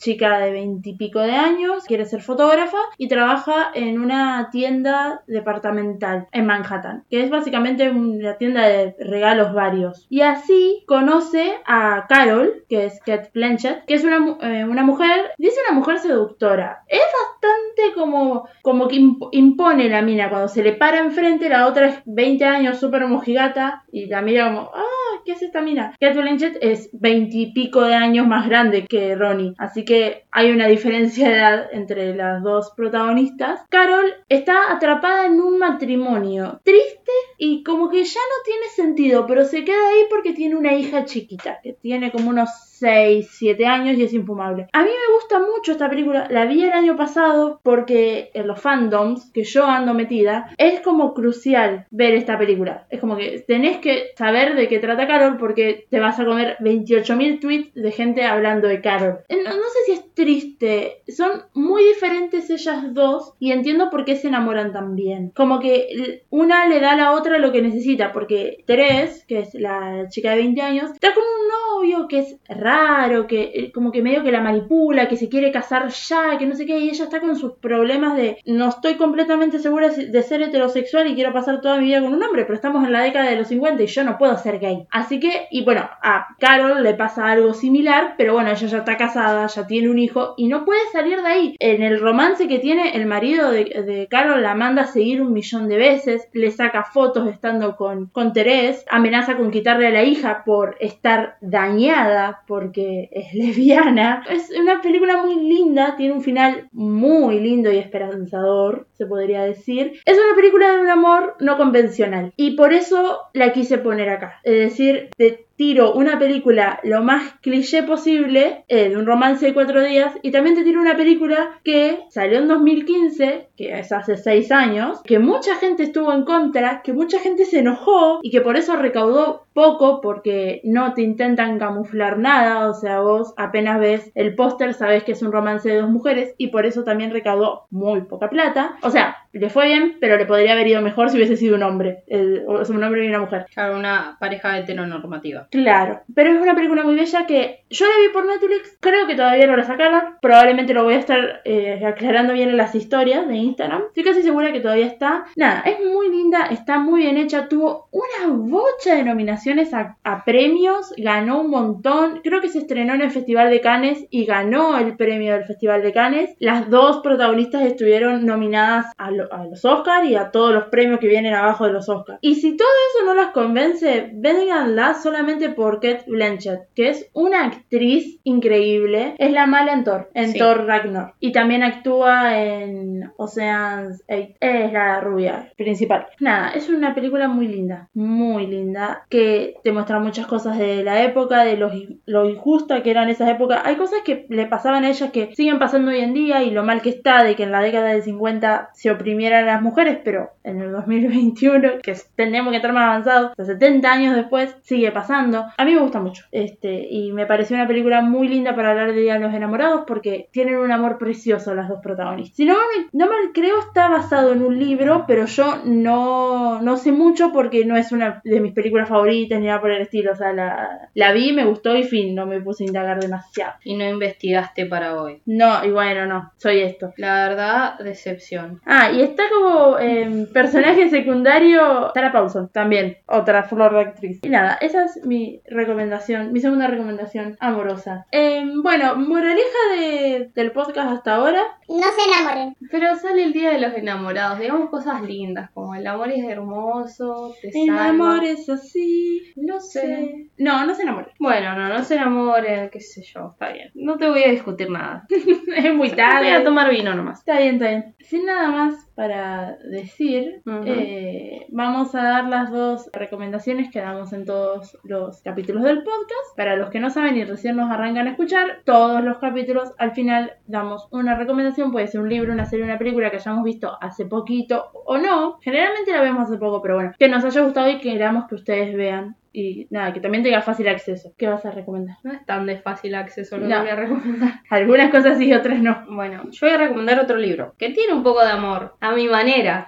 A: chica de veintipico de años, quiere ser fotógrafa y trabaja en una tienda departamental en Manhattan, que es básicamente una tienda de regalos varios. Y así conoce a Carol, que es Kate Blanchett, que es una, eh, una mujer, dice una mujer seductora. Es bastante como, como que imp- impone la mina, cuando se le para enfrente, la otra es 20 años, súper mojigata, y la mira como, ah, ¿qué es esta mina? Kate Blanchett es 20 y pico de años más grande que Ronnie, así que hay una diferencia de edad entre las dos protagonistas. Carol está atrapada en un matrimonio triste y como que ya no tiene sentido, pero se queda ahí porque tiene una hija chiquita, que tiene como unos 6, 7 años y es infumable. A mí me gusta mucho esta película, la vi el año pasado porque en los fandoms que yo ando metida, es como crucial ver esta película. Es como que tenés que saber de qué trata Carol porque te vas a comer 28.000 tweets de gente hablando de Carol. Eh, No, no sé si es triste, son muy diferentes ellas dos y entiendo por qué se enamoran tan bien. Como que una le da a la otra lo que necesita, porque Teres, que es la chica de 20 años, está con un novio que es raro, que eh, como que medio que la manipula, que se quiere casar ya, que no sé qué, y ella está con sus problemas de no estoy completamente segura de ser heterosexual y quiero pasar toda mi vida con un hombre, pero estamos en la década de los 50 y yo no puedo ser gay. Así que, y bueno, a Carol le pasa algo similar, pero bueno, ella ya está casada, ya tiene un hijo y no puede salir de ahí. En el romance que tiene el marido de, Carol la manda a seguir un millón de veces, le saca fotos estando con, con Teresa, amenaza con quitarle a la hija por estar dañada porque es lesbiana. Es una película muy linda, tiene un final muy lindo y esperanzador, se podría decir. Es una película de un amor no convencional y por eso la quise poner acá. Es decir, te tiro una película lo más cliché posible, eh, de un romance de cuatro días, y también te tiro una película que salió en 2015, que es hace seis años, que mucha gente estuvo en contra, que mucha gente se enojó y que por eso recaudó poco porque no te intentan camuflar nada, o sea, vos apenas ves el póster sabes que es un romance de dos mujeres y por eso también recaudó muy poca plata. O sea, le fue bien, pero le podría haber ido mejor si hubiese sido un hombre, el- o sea, un hombre y una mujer.
B: Claro, una pareja heteronormativa.
A: Claro, pero es una película muy bella que yo la vi por Netflix, creo que todavía no la sacaron, probablemente lo voy a estar eh, aclarando bien en las historias de Instagram, estoy casi segura que todavía está. Nada, es muy linda, está muy bien hecha, tuvo una bocha de nominaciones a, a premios, ganó un montón, creo que se estrenó en el Festival de Cannes y ganó el premio del Festival de Cannes. Las dos protagonistas estuvieron nominadas a, lo- a los Oscars y a todos los premios que vienen abajo de los Oscars. Y si todo eso no las convence, vénganla solamente por Kate Blanchett, que es una actriz increíble. Es la mala en Thor, en
B: Sí.
A: Thor Ragnarok. Y también actúa en Ocean's 8. Es la rubia principal. Nada, es una película muy linda, muy linda, que te muestra muchas cosas de la época, de lo, lo injusta que eran esas épocas. Hay cosas que le pasaban a ellas que siguen pasando hoy en día y lo mal que está de que en la década del 50 se oprimieran a las mujeres, pero en el 2021, que tendríamos que estar más avanzados, o sea, 70 años después, sigue pasando. A mí me gusta mucho, este, y me pareció una película muy linda para hablar de Día de los Enamorados porque tienen un amor precioso las dos protagonistas. Si no no me creo está basado en un libro, pero yo no, no sé mucho porque no es una de mis películas favoritas ni nada por el estilo. O sea, la, la vi, me gustó y fin, no me puse a indagar demasiado.
B: Y no investigaste para hoy.
A: No, y bueno, no, soy esto.
B: La verdad, decepción.
A: Ah, y está como eh, personaje secundario Sarah Paulson, también, otra flor de actriz. Y nada, esa es mi recomendación, mi segunda recomendación amorosa. Eh, bueno, moraleja de, del podcast hasta ahora.
F: No se enamoren.
B: Pero sale el día de los enamorados. Digamos cosas lindas, como el amor es hermoso, te
A: El
B: salva.
A: amor es así.
B: No sé.
A: No, no se enamoren.
B: Bueno, no, no se enamoren, qué sé yo, está bien. No te voy a discutir nada.
A: es muy
B: Voy a
A: tarde.
B: tomar vino nomás.
A: Está bien, está bien. Sin nada más, para decir, eh, vamos a dar las dos recomendaciones que damos en todos los capítulos del podcast. Para los que no saben y recién nos arrancan a escuchar, todos los capítulos al final damos una recomendación, puede ser un libro, una serie, una película que hayamos visto hace poquito o no. Generalmente la vemos hace poco, pero bueno, que nos haya gustado y queramos que ustedes vean. Y nada, que también tenga fácil acceso. ¿Qué vas a recomendar?
B: No es tan de fácil acceso lo
A: No.
B: que voy a recomendar.
A: Algunas cosas sí, otras no.
B: Bueno, yo voy a recomendar otro libro que tiene un poco de amor, a mi manera.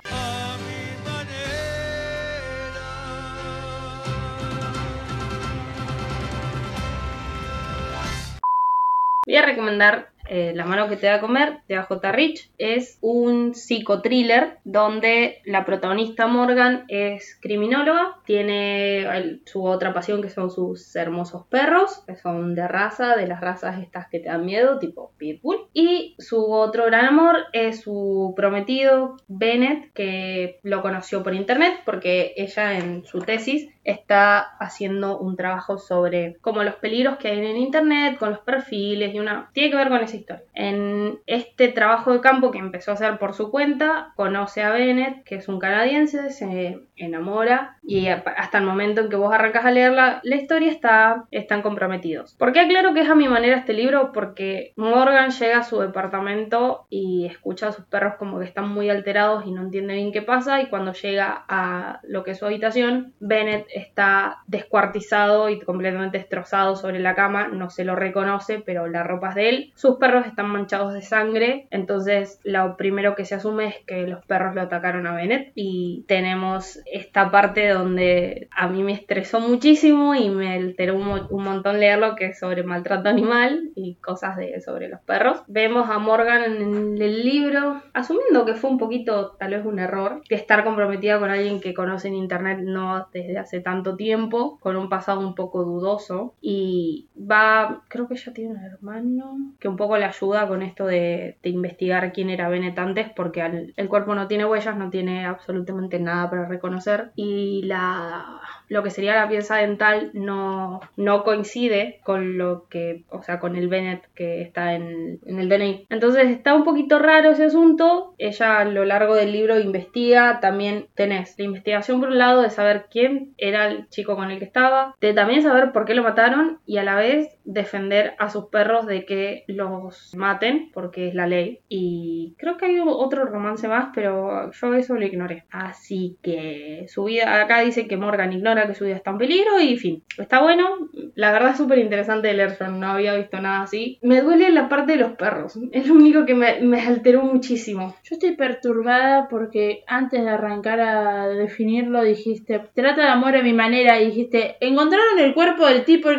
B: Voy a recomendar eh, La mano que te da a comer de AJ Rich. Es un psicotriller donde la protagonista Morgan es criminóloga. Tiene su otra pasión que son sus hermosos perros, que son de raza, de las razas estas que te dan miedo, tipo Pitbull. Y su otro gran amor es su prometido Bennett, que lo conoció por internet porque ella en su tesis está haciendo un trabajo sobre como los peligros que hay en internet, con los perfiles y una... Tiene que ver con esa historia. En este trabajo de campo que empezó a hacer por su cuenta, conoce a Bennett, que es un canadiense, se enamora y hasta el momento en que vos arrancas a leerla, la historia está, están comprometidos. ¿Por qué aclaro que es a mi manera este libro? Porque Morgan llega a su departamento y escucha a sus perros como que están muy alterados y no entiende bien qué pasa y cuando llega a lo que es su habitación, Bennett está descuartizado y completamente destrozado sobre la cama, no se lo reconoce, pero la ropa es de él. Sus perros están manchados de sangre, entonces lo primero que se asume es que los perros lo atacaron a Bennett y tenemos esta parte donde a mí me estresó muchísimo y me alteró un, un montón leerlo que es sobre maltrato animal y cosas de sobre los perros. Vemos a Morgan en el libro, asumiendo que fue un poquito tal vez un error, de estar comprometida con alguien que conoce en internet no desde hace tanto tiempo, con un pasado un poco dudoso. Y va, creo que ella tiene un hermano que un poco le ayuda con esto de, de investigar quién era Bennett antes porque el cuerpo no tiene huellas, no tiene absolutamente nada para reconocer. Y la lo que sería la pieza dental no, no coincide con lo que, o sea, con el Bennett que está en, en el DNI. Entonces está un poquito raro ese asunto. Ella a lo largo del libro investiga, también tenés la investigación por un lado de saber quién era el chico con el que estaba, de también saber por qué lo mataron y a la vez defender a sus perros de que los maten porque es la ley. Y creo que hay otro romance más, pero yo eso lo ignoré. Así que su vida, acá dice que Morgan ignora que su vida está en peligro y fin, está bueno. La verdad es súper interesante de leer, yo no había visto nada así. Me duele la parte de los perros, es lo único que me, me alteró muchísimo.
A: Yo estoy perturbada porque antes de arrancar a definirlo dijiste, trata de amor a mi manera y dijiste, encontraron el cuerpo del tipo.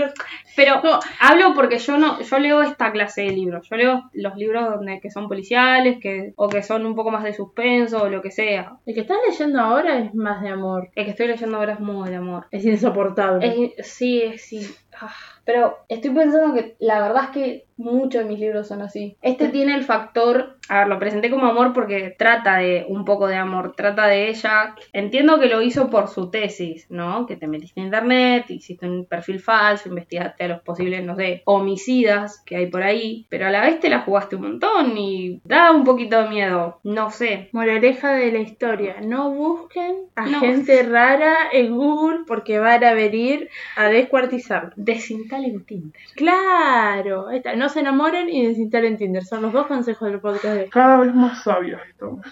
B: Pero
A: No.
B: hablo porque yo no, yo leo esta clase de libros. Yo leo los libros donde que son policiales, que, o que son un poco más de suspenso o lo que sea.
A: El que estás leyendo ahora es más de amor.
B: El que estoy leyendo ahora es muy de amor.
A: Es insoportable.
B: Sí, es- sí. Ah, Pero estoy pensando que la verdad es que muchos de mis libros son así. Este tiene el factor, a ver, lo presenté como amor porque trata de un poco de amor, trata de ella. Entiendo que lo hizo por su tesis, ¿no? Que te metiste en internet, hiciste un perfil falso, investigaste a los posibles, no sé, homicidas que hay por ahí, pero a la vez te la jugaste un montón y da un poquito de miedo, no sé.
A: Moraleja de la historia, no busquen a
B: No.
A: gente rara en Google porque van a venir a descuartizarlo.
B: Desinstalen Tinder.
A: Claro, ahí está. no se enamoren y desinstalen Tinder. Son los dos consejos del podcast de.
D: Cada vez más sabias estamos.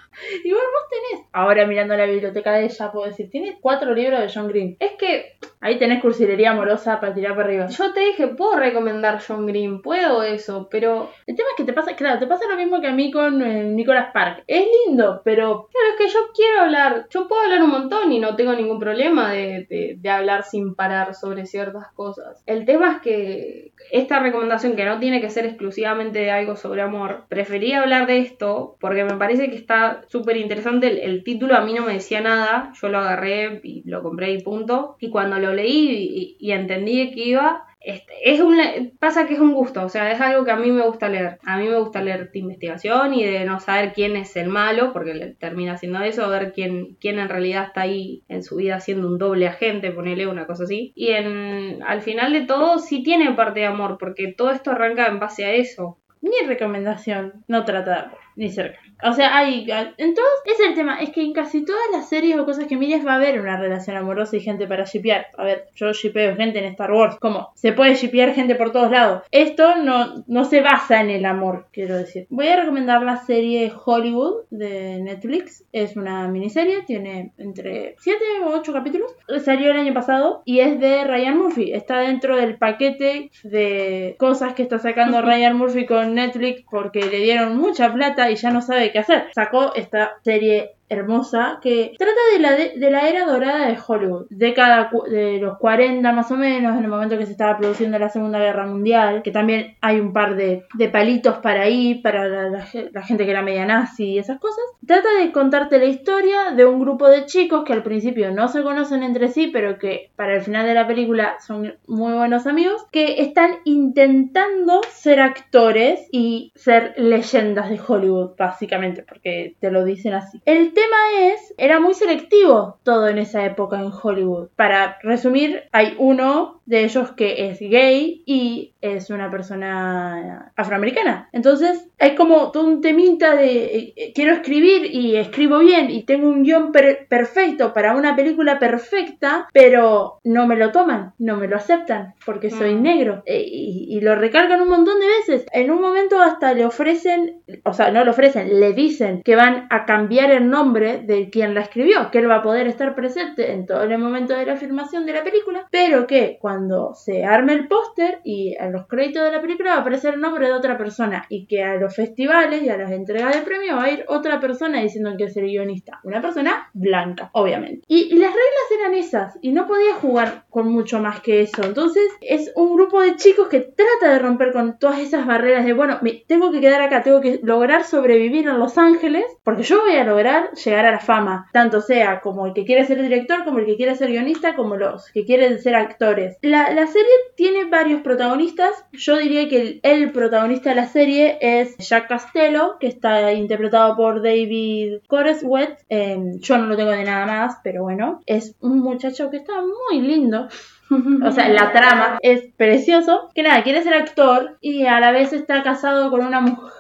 A: Igual vos tenés, ahora mirando la biblioteca de ella, puedo decir, tienes cuatro libros de John Green.
B: Es que
A: Ahí tenés cursilería amorosa para tirar para arriba.
B: yo te dije, puedo recomendar John Green, puedo eso, pero
A: El tema es que te pasa, claro, te pasa lo mismo que a mí con eh, Nicholas Park. Es lindo, pero
B: Claro, es que yo quiero hablar, yo puedo hablar un montón y no tengo ningún problema de, de- de hablar sin parar sobre ciertas cosas. El tema es que esta recomendación, que no tiene que ser exclusivamente de algo sobre amor, preferí hablar de esto porque me parece que está súper interesante. El, el título a mí no me decía nada, yo lo agarré y lo compré y punto. Y cuando lo leí y, entendí qué iba, este, es un, pasa que es un gusto, o sea, es algo que a mí me gusta leer. A mí me gusta leer de investigación y de no saber quién es el malo, porque termina siendo eso, ver quién, quién en realidad está ahí en su vida siendo un doble agente, ponerle una cosa así. Y en, al final de todo sí tiene parte de amor, porque todo esto arranca en base a eso.
A: mi recomendación no trata de amor. Ni cerca. O sea, hay. Entonces, es el tema. Es que en casi todas las series o cosas que mires va a haber una relación amorosa y gente para shippear. A ver, yo shippeo gente en Star Wars. Como se puede shippear gente por todos lados. Esto no, no se basa en el amor, quiero decir. Voy a recomendar la serie Hollywood de Netflix. Es una miniserie, tiene entre 7 o 8 capítulos. Salió el año pasado y es de Ryan Murphy. Está dentro del paquete de cosas que está sacando Ryan Murphy con Netflix porque le dieron mucha plata y ya no sabe qué hacer. Sacó esta serie hermosa que trata de la, de, la era dorada de Hollywood, década de los 40 más o menos, en el momento que se estaba produciendo la Segunda Guerra Mundial, que también hay un par de, de palitos para ahí, para la, gente que era media nazi y esas cosas. Trata de contarte la historia de un grupo de chicos que al principio no se conocen entre sí, pero que para el final de la película son muy buenos amigos, que están intentando ser actores y ser leyendas de Hollywood, básicamente, porque te lo dicen así. El tema es, era muy selectivo todo en esa época en Hollywood. Para resumir, hay uno de ellos que es gay y es una persona afroamericana. Entonces hay como todo un temita de eh, eh, quiero escribir y escribo bien y tengo un guion perfecto para una película perfecta, pero no me lo toman, no me lo aceptan porque soy mm. negro eh, y, lo recargan un montón de veces. En un momento hasta le ofrecen, o sea, no le ofrecen, le dicen que van a cambiar el nombre de quien la escribió, que él va a poder estar presente en todo el momento de la filmación de la película, pero que cuando se arme el póster y a los créditos de la película va a aparecer el nombre de otra persona y que a los festivales y a las entregas de premio va a ir otra persona diciendo que es el guionista. Una persona blanca, obviamente. Y, las reglas eran esas y no podía jugar con mucho más que eso. Entonces es un grupo de chicos que trata de romper con todas esas barreras de, bueno, me tengo que quedar acá, tengo que lograr sobrevivir en Los Ángeles porque yo voy a lograr llegar a la fama, tanto sea como el que quiere ser director, como el que quiere ser guionista, como los que quieren ser actores. La, la serie tiene varios protagonistas. Yo diría que el, protagonista de la serie es Jack Castello, que está interpretado por David Coreswet. Em, yo no lo tengo de nada más, pero bueno, es un muchacho que está muy lindo. O sea, la trama es precioso. Que nada, quiere ser actor y a la vez está casado con una mujer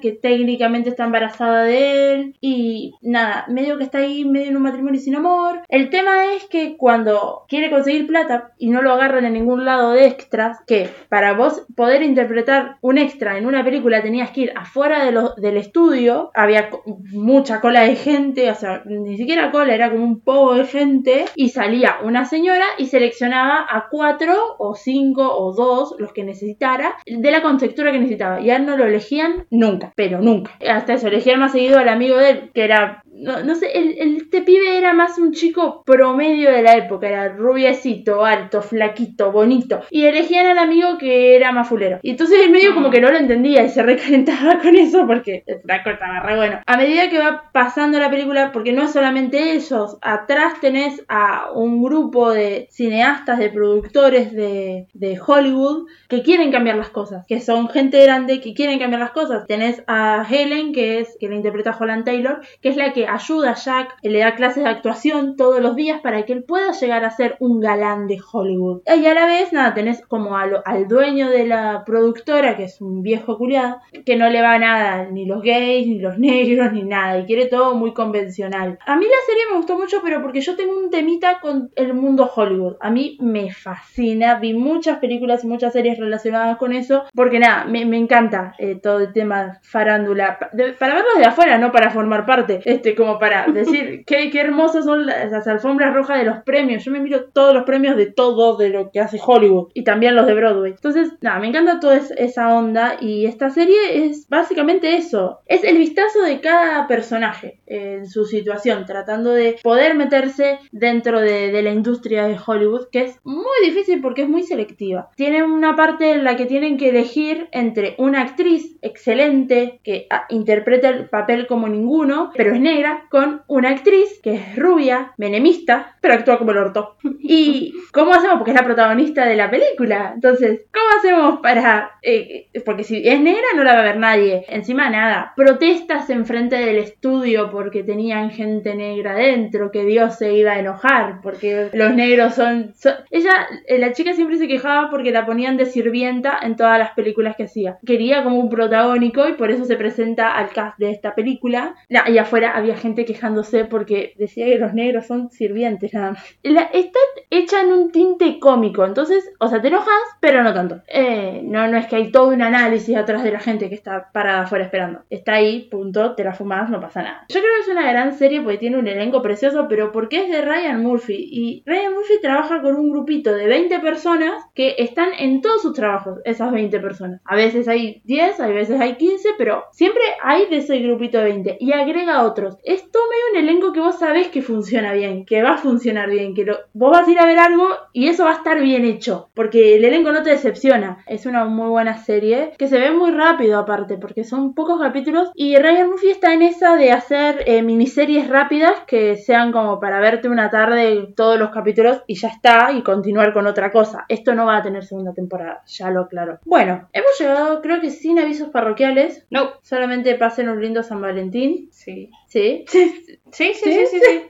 A: que técnicamente está embarazada de él y nada, medio que está ahí medio en un matrimonio sin amor. El tema es que cuando quiere conseguir plata y no lo agarran en ningún lado de extras, que para vos poder interpretar un extra en una película tenías que ir afuera de del estudio, había mucha cola de gente, o sea, ni siquiera cola, era como un poco de gente y salía una señora y seleccionaba a cuatro o cinco o dos, los que necesitara, de la contextura que necesitaba. Y a él no lo elegían nunca, pero nunca. Hasta eso, elegía más seguido al amigo de él, que era no, sé, el, este pibe era más un chico promedio de la época, era rubiecito, alto, flaquito, bonito. Y elegían al amigo que era más fulero. Y entonces el medio como que no lo entendía y se recalentaba con eso porque el flaco estaba re bueno. A medida que va pasando la película, porque no es solamente ellos, atrás tenés a un grupo de cineastas, de productores de, de Hollywood que quieren cambiar las cosas, que son gente grande que quieren cambiar las cosas. Tenés a Helen, que es, que la interpreta Holland Taylor, que es la que ayuda a Jack, le da clases de actuación todos los días para que él pueda llegar a ser un galán de Hollywood. Y a la vez, nada, tenés como al dueño de la productora, que es un viejo culiado, que no le va nada, ni los gays, ni los negros, ni nada, y quiere todo muy convencional. A mí la serie me gustó mucho, pero porque yo tengo un temita con el mundo Hollywood. A mí me fascina, vi muchas películas y muchas series relacionadas con eso, porque nada, me, encanta eh, todo el tema farándula. para verlo de afuera, no para formar parte. Este, como para decir qué, qué hermosas son las, alfombras rojas de los premios. Yo me miro todos los premios de todo de lo que hace Hollywood y también los de Broadway. Entonces, nada, me encanta toda esa onda y esta serie es básicamente eso. Es el vistazo de cada personaje en su situación, tratando de poder meterse dentro de, de la industria de Hollywood, que es muy difícil porque es muy selectiva. Tiene una parte en la que tienen que elegir entre una actriz excelente que ah, interpreta el papel como ninguno, pero es negra con una actriz que es rubia, menemista, pero actúa como el orto. ¿Y cómo hacemos? Porque es la protagonista de la película. Entonces, ¿cómo hacemos para...? eh, porque si es negra no la va a ver nadie. Encima nada, protestas enfrente del estudio porque tenían gente negra dentro, que Dios se iba a enojar porque los negros son... son- Ella, eh, la chica siempre se quejaba porque la ponían de sirvienta en todas las películas que hacía. Quería como un protagónico y por eso se presenta al cast de esta película. La- y afuera había gente quejándose porque decía que los negros son sirvientes está hecha en un tinte cómico, entonces, o sea, te enojas, pero no tanto. Eh, no, no es que hay todo un análisis atrás de la gente que está parada afuera esperando. Está ahí, punto, te la fumas, no pasa nada. Yo creo que es una gran serie porque tiene un elenco precioso, pero porque es de Ryan Murphy. Y Ryan Murphy trabaja con un grupito de 20 personas que están en todos sus trabajos, esas 20 personas. A veces hay 10, a veces hay 15, pero siempre hay de ese grupito de 20 y agrega otros. Es todo medio un elenco que vos sabés que funciona bien, que va a funcionar bien, que lo- vos vas a ir a ver algo y eso va a estar bien hecho, porque el elenco no te decepciona. Es una muy buena serie que se ve muy rápido aparte, porque son pocos capítulos y Ryan Murphy está en esa de hacer eh, miniseries rápidas que sean como para verte una tarde todos los capítulos y ya está y continuar con otra cosa. Esto no va a tener segunda temporada, ya lo aclaro. Bueno, hemos llegado creo que sin avisos parroquiales,
B: No.
A: solamente pasen un lindo San Valentín.
B: Sí.
A: Sí.
B: Sí, sí, sí, sí, sí.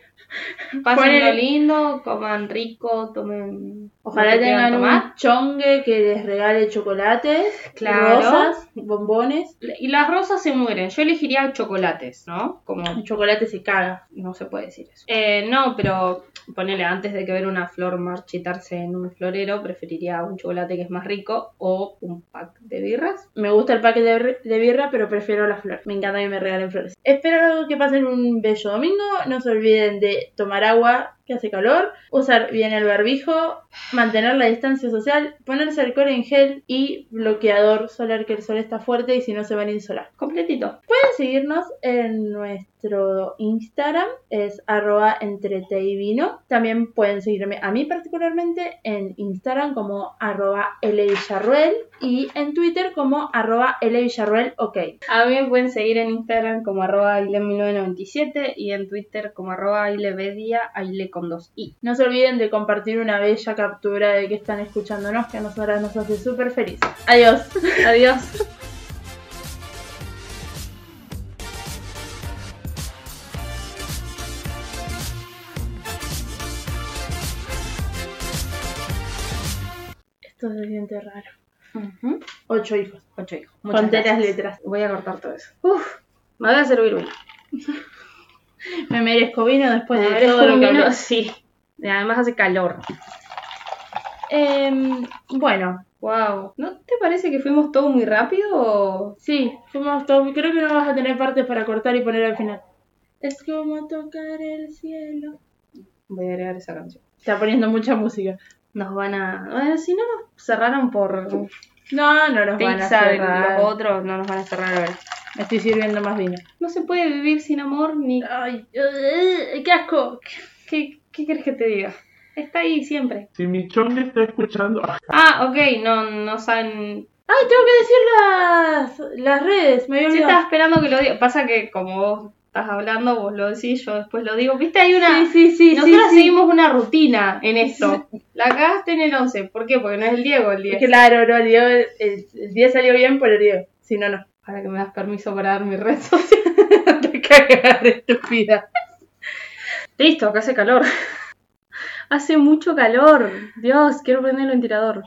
B: Pásenlo lindo, coman rico, tomen.
A: Ojalá
B: que
A: tengan
B: tomar.
A: un chongue que les regale chocolates,
B: Claro.
A: rosas, bombones.
B: Y las rosas se mueren. Yo elegiría chocolates, ¿no? Como
A: Un chocolate se caga.
B: no se puede decir eso. Eh, no, pero ponele antes de que ver una flor marchitarse en un florero, preferiría un chocolate que es más rico o un pack de birras.
A: Me gusta el paquete de, de birra, pero prefiero las flores. Me encanta que me regalen flores. Espero que pasen un bello domingo. No se olviden de tomar agua, que hace calor, usar bien el barbijo, mantener la distancia social, ponerse alcohol en gel y bloqueador solar, que el sol está fuerte y si no se van a insolar.
B: Completito.
A: Pueden seguirnos en nuestro Instagram, es arroba. También pueden seguirme a mí particularmente en Instagram como arroba y en Twitter como arroba Villarruel, ok.
B: A pueden seguir en Instagram como arroba aile1997 y en Twitter como arroba ailebedia, aile con dos i.
A: No se olviden de compartir una bella captura de que están escuchándonos, que a nosotras nos hace súper feliz. Adiós.
B: Adiós.
A: Esto se siente raro. Ocho hijos.
B: Ocho hijos. Muchas
A: Conté las
B: gracias.
A: letras.
B: Voy a cortar todo eso. Uf, me voy a servir vino.
A: Me merezco vino después de todo lo que
B: vino. Sí. Además hace calor.
A: Em, bueno,
B: Wow. ¿No te parece que fuimos todo muy rápido? o-
A: Sí, fuimos todos. Creo que no vas a tener partes para cortar y poner al final. Es como tocar el cielo.
B: Voy a agregar esa canción.
A: Está poniendo mucha música.
B: Nos van a. Bueno, si no nos cerraron por
A: No, no nos van a cerrar.
B: los otros, no nos van a cerrar ahora.
A: Me estoy sirviendo más vino.
B: No se puede vivir sin amor ni.
A: Ay, ugh, qué asco.
B: ¿Qué, qué quieres que te diga? Está ahí siempre.
D: Si mi chongue está escuchando,
B: ah, ok, no, no saben.
A: Ay, tengo que decir las, las redes. Me había
B: Sí,
A: olvidado.
B: estaba esperando que lo diga. Pasa que como vos estás hablando, vos lo decís, yo después lo digo. ¿Viste? Hay una.
A: Sí, sí, sí.
B: Nosotros
A: sí, sí.
B: seguimos una rutina en esto. La cagaste en el 11. ¿Por qué? Porque no es el Diego el 10.
A: Claro, no, el, Diego- el, el día salió bien por el Diego. Si no, no.
B: Ahora que me das permiso para dar mi red social.
A: Te cagar, estúpida.
B: Listo, acá hace calor. hace mucho calor. Dios, quiero prender el ventilador.